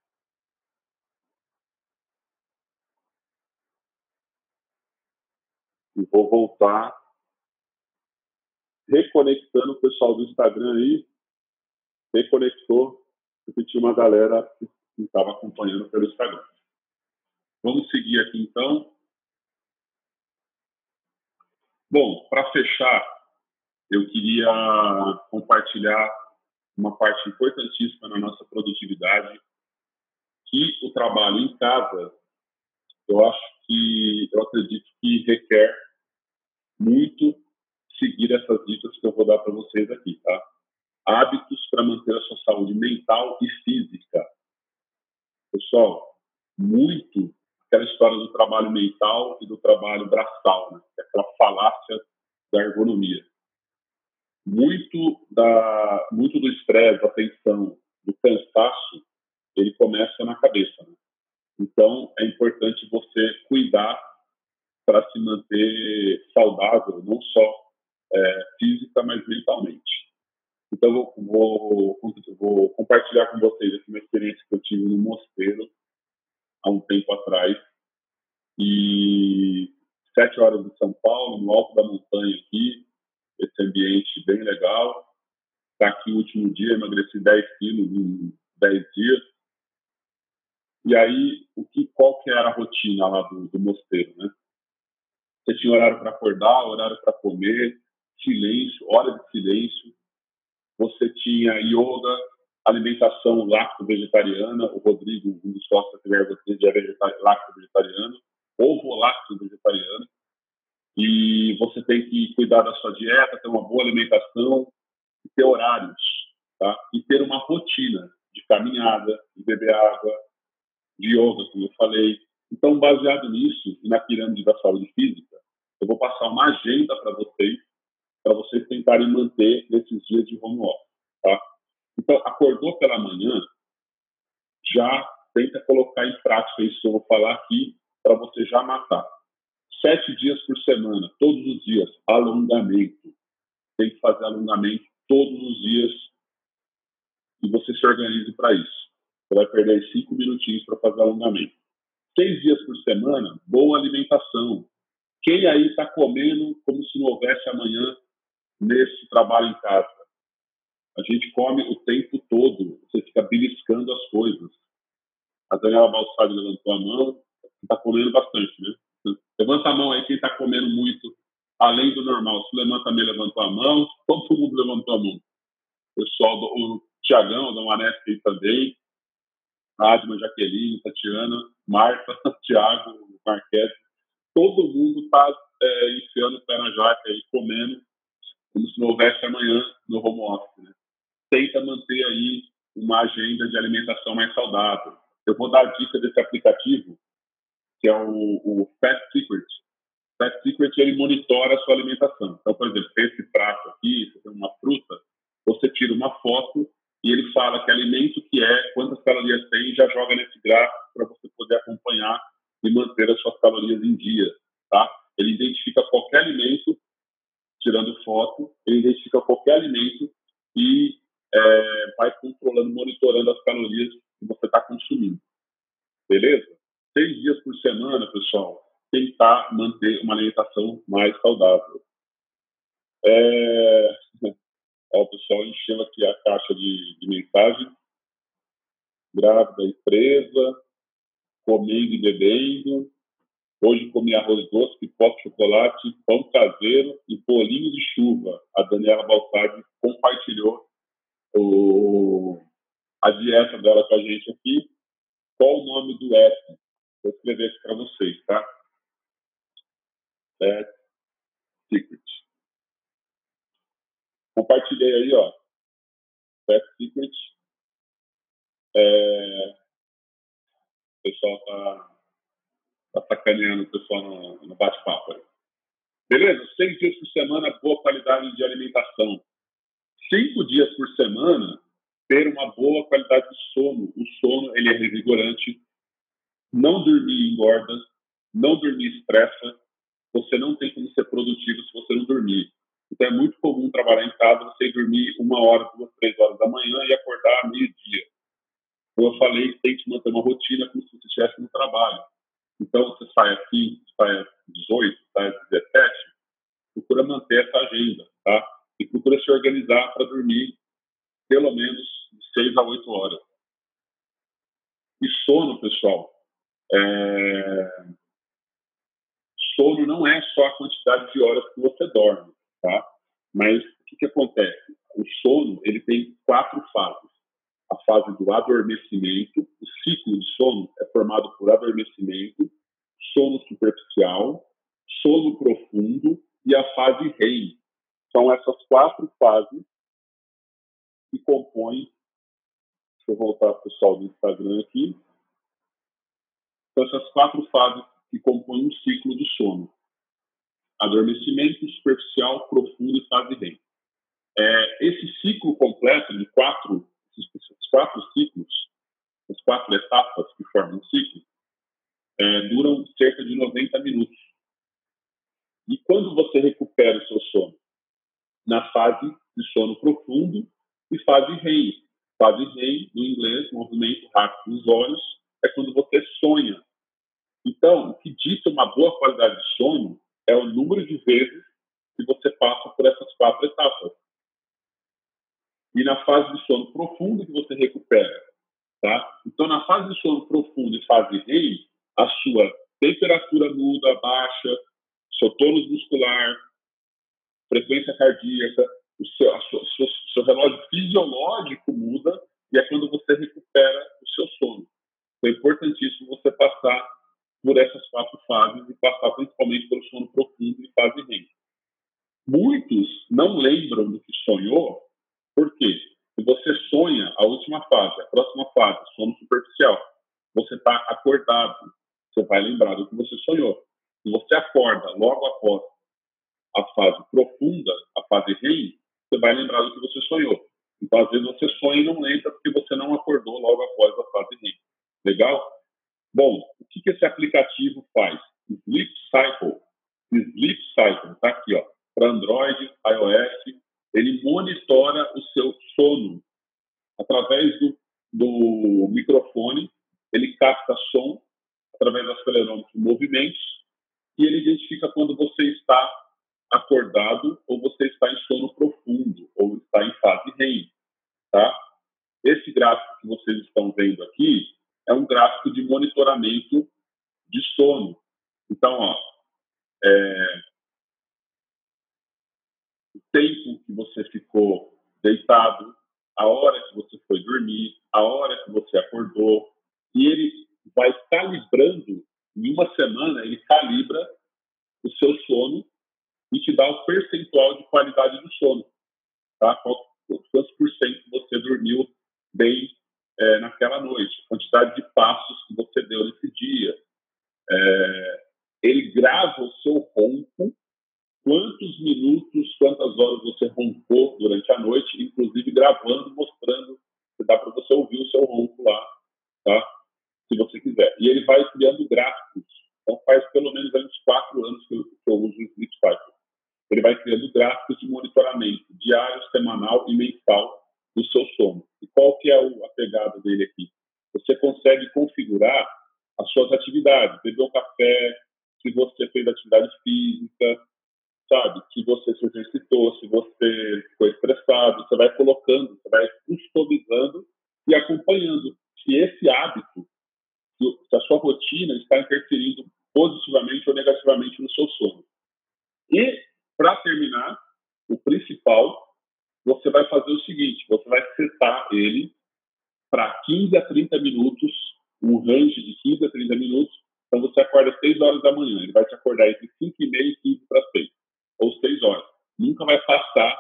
E vou voltar reconectando o pessoal do Instagram aí. Reconectou, porque tinha uma galera que estava acompanhando pelo Instagram. Vamos seguir aqui então. Bom, para fechar, eu queria compartilhar uma parte importantíssima na nossa produtividade, que o trabalho em casa, eu acho que, eu acredito que requer muito seguir essas dicas que eu vou dar para vocês aqui, tá? Hábitos para manter a sua saúde mental e física. Pessoal, muito aquela história do trabalho mental e do trabalho braçal, né? É aquela falácia da ergonomia muito da muito do estresse, da tensão, do cansaço, ele começa na cabeça. Né? Então é importante você cuidar para se manter saudável, não só é, física, mas mentalmente. Então vou, vou, vou compartilhar com vocês aqui uma experiência que eu tive no mosteiro há um tempo atrás e sete horas de São Paulo, no alto da montanha aqui, esse ambiente bem legal. Está aqui o último dia, emagreci 10 quilos em 10 dias. E aí, o que, qual que era a rotina lá do, do mosteiro, né? Você tinha horário para acordar, horário para comer, silêncio, hora de silêncio. Você tinha yoga, alimentação lacto-vegetariana. O Rodrigo, um dos sócios da já é lacto-vegetariano, ovo lacto-vegetariano e você tem que cuidar da sua dieta, ter uma boa alimentação, ter horários, tá? E ter uma rotina de caminhada, de beber água, de yoga, como eu falei. Então, baseado nisso e na pirâmide da saúde física, eu vou passar uma agenda para vocês, para vocês tentarem manter nesses dias de home office, tá? Então, acordou pela manhã, já tenta colocar em prática isso que eu vou falar aqui, para você já matar sete dias por semana, todos os dias, alongamento. Tem que fazer alongamento todos os dias e você se organize para isso. Você vai perder cinco minutinhos para fazer alongamento. Seis dias por semana, boa alimentação. Quem aí está comendo como se não houvesse amanhã nesse trabalho em casa? A gente come o tempo todo, você fica beliscando as coisas. A Daniela Balsari levantou a mão, está comendo bastante, né? Levanta a mão aí quem está comendo muito, além do normal. Se levanta também levantou a mão, todo mundo levantou a mão. O pessoal, do, o Tiagão, da Manesca aí também, Adma, Jaqueline, Tatiana, Marta, Tiago, Marquete, todo mundo está é, enfiando o pé na jaca aí, comendo, como se não houvesse amanhã no home office. Né? Tenta manter aí uma agenda de alimentação mais saudável. Eu vou dar a dica desse aplicativo que é o, o Fat Secret. Fat Secret ele monitora a sua alimentação. Então, por exemplo, esse prato aqui, você tem uma fruta, você tira uma foto e ele fala que alimento que é, quantas calorias tem, já joga nesse gráfico para você poder acompanhar e manter as suas calorias em dia, tá? Ele identifica qualquer alimento, tirando foto, ele identifica qualquer alimento e é, vai controlando, monitorando as calorias que você está consumindo. Beleza? seis dias por semana, pessoal, tentar manter uma alimentação mais saudável. É... Ó, o pessoal enchendo aqui a caixa de, de mensagem. Grávida e presa, comendo e bebendo. Hoje comi arroz doce, pipoca, chocolate, pão caseiro e bolinho de chuva. A Daniela Balsardi compartilhou o... a dieta dela com a gente aqui. Qual o nome do app? Vou escrever aqui para vocês, tá? Fat Secret. Compartilhei aí, ó. Fat Secret. É... O pessoal tá, tá sacaneando o pessoal no, no bate-papo aí. Beleza? Seis dias por semana, boa qualidade de alimentação. Cinco dias por semana, ter uma boa qualidade de sono. O sono, ele é revigorante, não dormir engorda, não dormir estressa, você não tem como ser produtivo se você não dormir. Então é muito comum trabalhar em casa, você dormir uma hora, duas, três horas da manhã e acordar meio-dia. Como eu falei, tem que manter uma rotina como se você estivesse no trabalho. Então você sai às 5, sai às 18, tá? 17, procura manter essa agenda, tá? E procura se organizar para dormir pelo menos 6 a 8 horas. E sono, pessoal, é... sono não é só a quantidade de horas que você dorme, tá? Mas o que, que acontece? O sono ele tem quatro fases. A fase do adormecimento, o ciclo de sono é formado por adormecimento, sono superficial, sono profundo e a fase REM. São essas quatro fases que compõem. Deixa eu voltar para o pessoal do Instagram aqui. São essas quatro fases que compõem o ciclo do sono: adormecimento superficial, profundo e fase REM. É, esse ciclo completo de quatro, esses quatro ciclos, as quatro etapas que formam o ciclo, é, duram cerca de 90 minutos. E quando você recupera o seu sono? Na fase de sono profundo e fase REM. Fase REM, no inglês, movimento rápido dos olhos, é quando você sonha. Então, o que diz uma boa qualidade de sono é o número de vezes que você passa por essas quatro etapas. E na fase de sono profundo que você recupera. Tá? Então, na fase de sono profundo e fase REM, a sua temperatura muda, baixa, seu tônus muscular, frequência cardíaca, o seu, a sua, seu, seu relógio fisiológico muda e é quando você recupera o seu sono. Então, é importantíssimo você passar por essas quatro fases e passar principalmente pelo sono profundo e fase REM. Muitos não lembram do que sonhou, por quê? Se você sonha a última fase, a próxima fase, sono superficial, você está acordado, você vai lembrar do que você sonhou. Se você acorda logo após a fase profunda, a fase REM, você vai lembrar do que você sonhou. Então, às vezes, você sonha e não lembra porque você não acordou logo após a fase REM. Legal? Bom, o que, que esse aplicativo faz? Sleep Cycle. Sleep Cycle, está aqui, ó, para Android, iOS. Ele monitora o seu sono através do, do microfone. Ele capta som através do acelerômetro movimentos e ele identifica quando você está acordado ou você está em sono profundo ou está em fase REM, tá? Esse gráfico que vocês estão vendo aqui é um gráfico de monitoramento de sono. Então, ó, é, tempo que você ficou deitado, a hora que você foi dormir, a hora que você acordou, e ele vai calibrando, em uma semana, ele calibra o seu sono e te dá o percentual de qualidade do sono. Tá? Quantos por cento você dormiu bem é, naquela noite, quantidade de passos que você deu nesse dia. É, ele grava o seu ronco, quantos minutos, quantas horas você roncou durante a noite, inclusive gravando, mostrando, dá para você ouvir o seu ronco lá, tá? se você quiser. E ele vai criando gráficos. Então, faz pelo menos uns quatro anos que eu, que eu uso o Sleep Cycle. Ele vai criando gráficos de monitoramento diário, semanal e mensal do seu sono. E qual que é a pegada dele aqui? Você consegue configurar as suas atividades, beber um café, se você fez atividade física, sabe? Se você se exercitou, se você foi estressado, você vai colocando, você vai customizando e acompanhando se esse hábito se a sua rotina está interferindo positivamente ou negativamente no seu sono. E, para terminar, o principal, você vai fazer o seguinte: você vai setar ele para 15 a 30 minutos, um range de 15 a 30 minutos. Então, você acorda às 6 horas da manhã, ele vai te acordar entre 5 e meia e 15 para 6, ou 6 horas. Nunca vai passar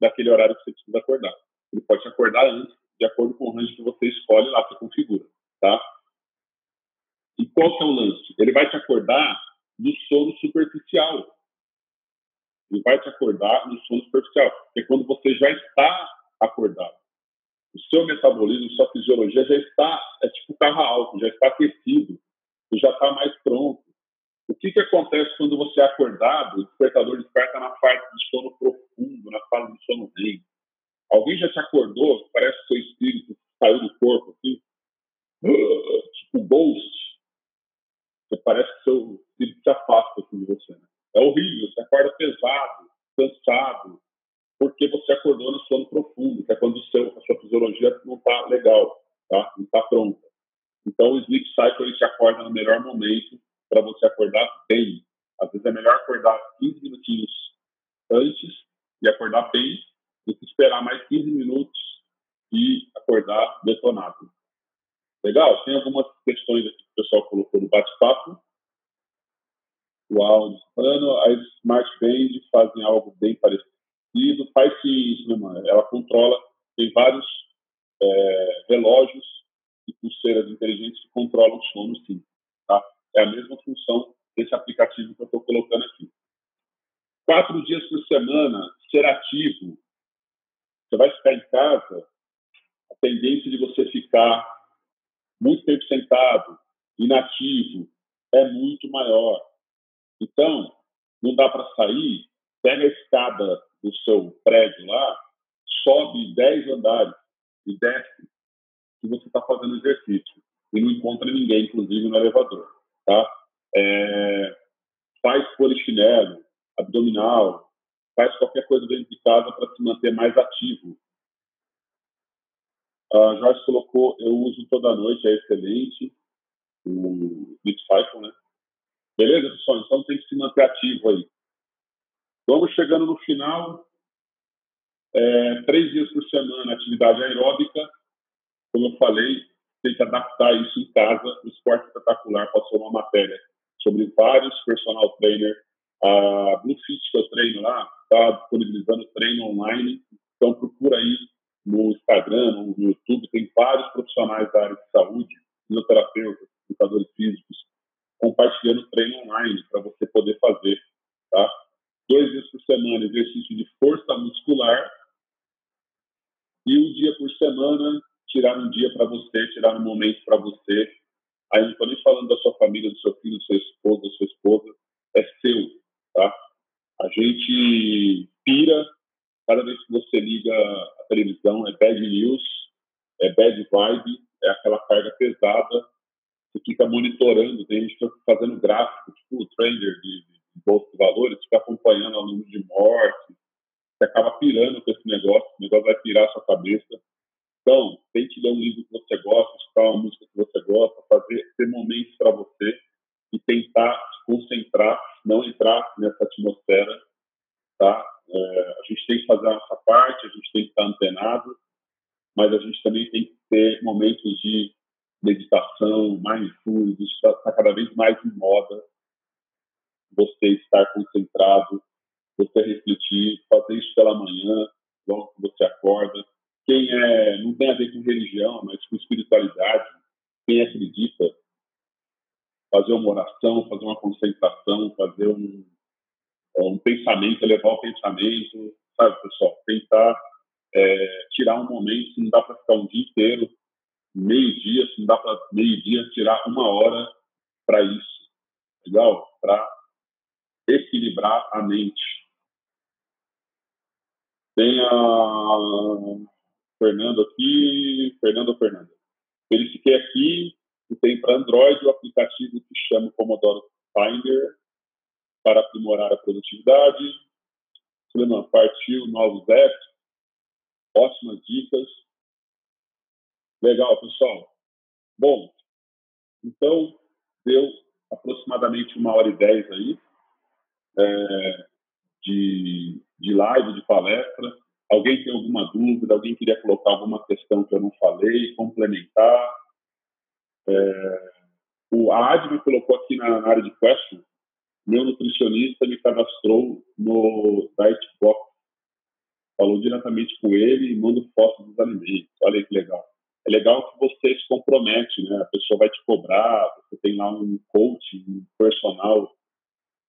daquele horário que você precisa acordar. Ele pode te acordar antes, de acordo com o range que você escolhe lá, você configura, tá? E qual que é o lance? Ele vai te acordar do sono superficial. Ele vai te acordar no sono superficial, que é quando você já está acordado. O seu metabolismo, sua fisiologia já está, é tipo carro alto, já está aquecido, já está mais pronto. O que, que acontece quando você é acordado, o despertador desperta na parte de sono profundo, na fase de sono REM? Alguém já te acordou, parece que seu espírito saiu do corpo, assim? tipo ghost, você parece que seu filho se afasta assim, de você. Né? É horrível, você acorda pesado, cansado, porque você acordou no sono profundo, que é quando seu, a sua fisiologia não está legal, tá? não está pronta. Então, o sleep cycle ele te acorda no melhor momento para você acordar bem. Às vezes é melhor acordar 15 minutinhos antes e acordar bem do que esperar mais 15 minutos e acordar detonado. Legal? Tem algumas questões aqui que o pessoal colocou no bate-papo. O áudio falando, as Smart Band fazem algo bem parecido. Faz sim isso, né, mano? Ela controla, tem vários é, relógios e pulseiras inteligentes que controlam o sono, sim. Tá? É a mesma função desse aplicativo que eu estou colocando aqui. Quatro dias por semana, ser ativo. Você vai ficar em casa, a tendência de você ficar muito tempo sentado, inativo, é muito maior. Então, não dá para sair, pega a escada do seu prédio lá, sobe 10 andares e desce, que você está fazendo exercício. E não encontra ninguém, inclusive, no elevador. Tá? É, faz polichinelo, abdominal, faz qualquer coisa dentro de casa para se manter mais ativo. A Jorge colocou, eu uso toda noite, é excelente, o Cycle, né? Beleza, pessoal? Então tem que se manter ativo aí. Vamos chegando no final. É, três dias por semana, atividade aeróbica. Como eu falei, tem que adaptar isso em casa. O esporte espetacular passou uma matéria sobre vários personal trainer. A Bluefit, que eu treino lá, está disponibilizando treino online. Então procura aí no Instagram, no YouTube, tem vários profissionais da área de saúde, fisioterapeutas, educadores físicos, compartilhando treino online para você poder fazer, tá? Dois dias por semana, exercício de força muscular e um dia por semana, tirar um dia para você, tirar um momento para você. Aí não estou nem falando da sua família, do seu filho, do seu esposo, da sua esposa, é seu, tá? A gente pira cada vez que você liga a televisão, é bad news, é bad vibe, é aquela carga pesada, você fica monitorando, tem gente fazendo gráfico, tipo o trader de, de bolsa de valores, fica acompanhando o número de mortes, você acaba pirando com esse negócio, o negócio vai pirar a sua cabeça. Então, tente ler um livro que você gosta, escutar uma música que você gosta, fazer, ter momentos para você e tentar se concentrar, não entrar nessa atmosfera, tá? É, a gente tem que fazer a nossa parte, a gente tem que estar antenado, mas a gente também tem que ter momentos de meditação, mindfulness, isso está tá cada vez mais em moda. Você estar concentrado, você refletir, fazer isso pela manhã, logo que você acorda. Quem é, não tem a ver com religião, mas com espiritualidade, quem acredita, fazer uma oração, fazer uma concentração, fazer um, um pensamento, elevar o pensamento, sabe, pessoal? Tentar é, tirar um momento, se não dá para ficar um dia inteiro, meio-dia, se não dá para meio-dia, tirar uma hora para isso, legal? Para equilibrar a mente. Tem a Fernando aqui, Fernando ou Fernanda. Verifiquei aqui que tem para Android o aplicativo que chama Pomodoro Finder, para aprimorar a produtividade. Suleiman partiu novos apps, ótimas dicas. Legal, pessoal. Bom, então deu aproximadamente uma hora e dez aí é, de, de live, de palestra. Alguém tem alguma dúvida? Alguém queria colocar alguma questão que eu não falei, complementar? É, o, a Admi colocou aqui na, na área de question meu nutricionista me cadastrou no Dietbox. Falou diretamente com ele e manda fotos dos alimentos. Olha que legal. É legal que você se compromete, né? A pessoa vai te cobrar, você tem lá um coach, um personal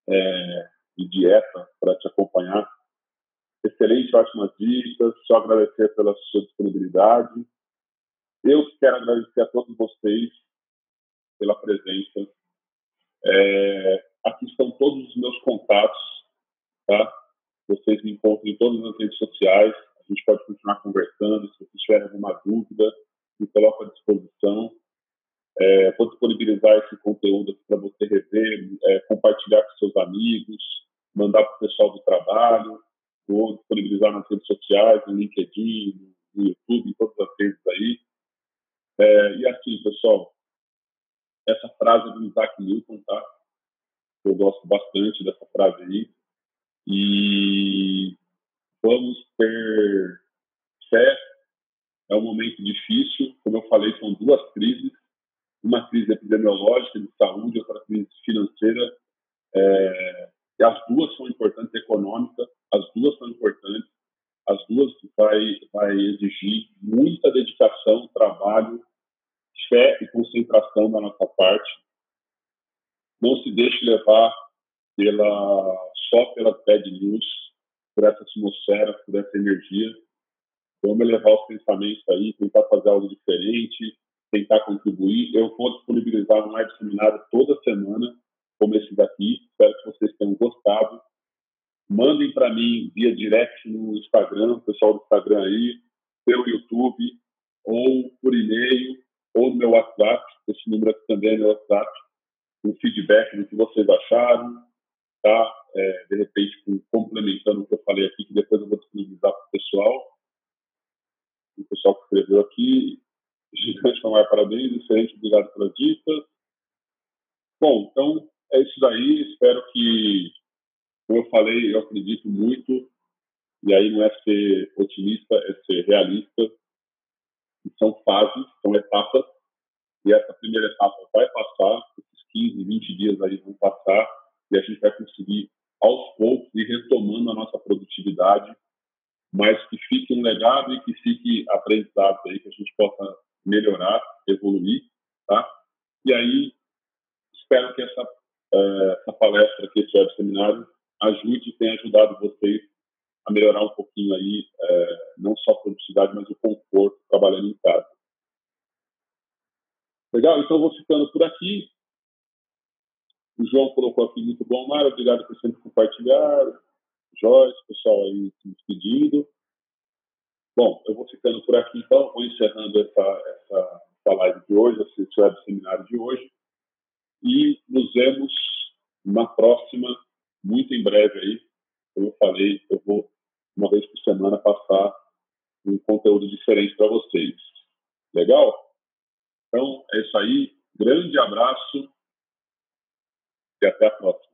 é, de dieta para te acompanhar. Excelente, ótimas dicas. Só agradecer pela sua disponibilidade. Eu quero agradecer a todos vocês pela presença. É, Aqui estão todos os meus contatos, tá? Vocês me encontram em todas as redes sociais. A gente pode continuar conversando. Se vocês tiverem alguma dúvida, me coloco à disposição. É, vou disponibilizar esse conteúdo para você rever, é, compartilhar com seus amigos, mandar para o pessoal do trabalho, vou disponibilizar nas redes sociais, no LinkedIn, no YouTube, em todas as redes aí. É, e assim, pessoal, essa frase do Isaac Newton, tá? Eu gosto bastante dessa frase aí. E vamos ter fé. É um momento difícil, como eu falei, são duas crises. Uma crise epidemiológica de saúde, outra crise financeira. É, as duas são importantes, econômica, as duas são importantes. As duas vai, vai exigir muita dedicação, trabalho, fé e concentração da nossa parte. Não se deixe levar pela, só pela bad news, por essa atmosfera, por essa energia. Vamos elevar os pensamentos aí, tentar fazer algo diferente, tentar contribuir. Eu vou disponibilizar um live seminário toda semana, como esse daqui. Espero que vocês tenham gostado. Mandem para mim via direct no Instagram, pessoal do Instagram aí, pelo YouTube, ou por e-mail, ou no meu WhatsApp. Esse número aqui também é meu WhatsApp. Um feedback do que vocês acharam, tá? É, de repente, complementando o que eu falei aqui, que depois eu vou disponibilizar para o pessoal. O pessoal que escreveu aqui. Gigante, Mamar, parabéns. Excelente, obrigado pelas dicas. Bom, então é isso daí. Espero que, como eu falei, eu acredito muito. E aí não é ser otimista, é ser realista. São fases, são etapas. E essa primeira etapa vai passar, esses 15, 20 dias aí vão passar e a gente vai conseguir, aos poucos, ir retomando a nossa produtividade, mas que fique um legado e que fique aprendizado aí, que a gente possa melhorar, evoluir, tá? E aí, espero que essa, uh, essa palestra aqui, esse web seminário, ajude e tenha ajudado vocês a melhorar um pouquinho aí, uh, não só a produtividade, mas o conforto trabalhando em casa. Legal? Então, vou ficando por aqui. O João colocou aqui muito bom, Mário, obrigado por sempre compartilhar. Joyce, pessoal aí se despedindo. Bom, eu vou ficando por aqui então, vou encerrando essa, essa, essa live de hoje, esse web seminário de hoje. E nos vemos na próxima, muito em breve aí. Como eu falei, eu vou uma vez por semana passar um conteúdo diferente para vocês. Legal? Então é isso aí. Grande abraço e até a próxima.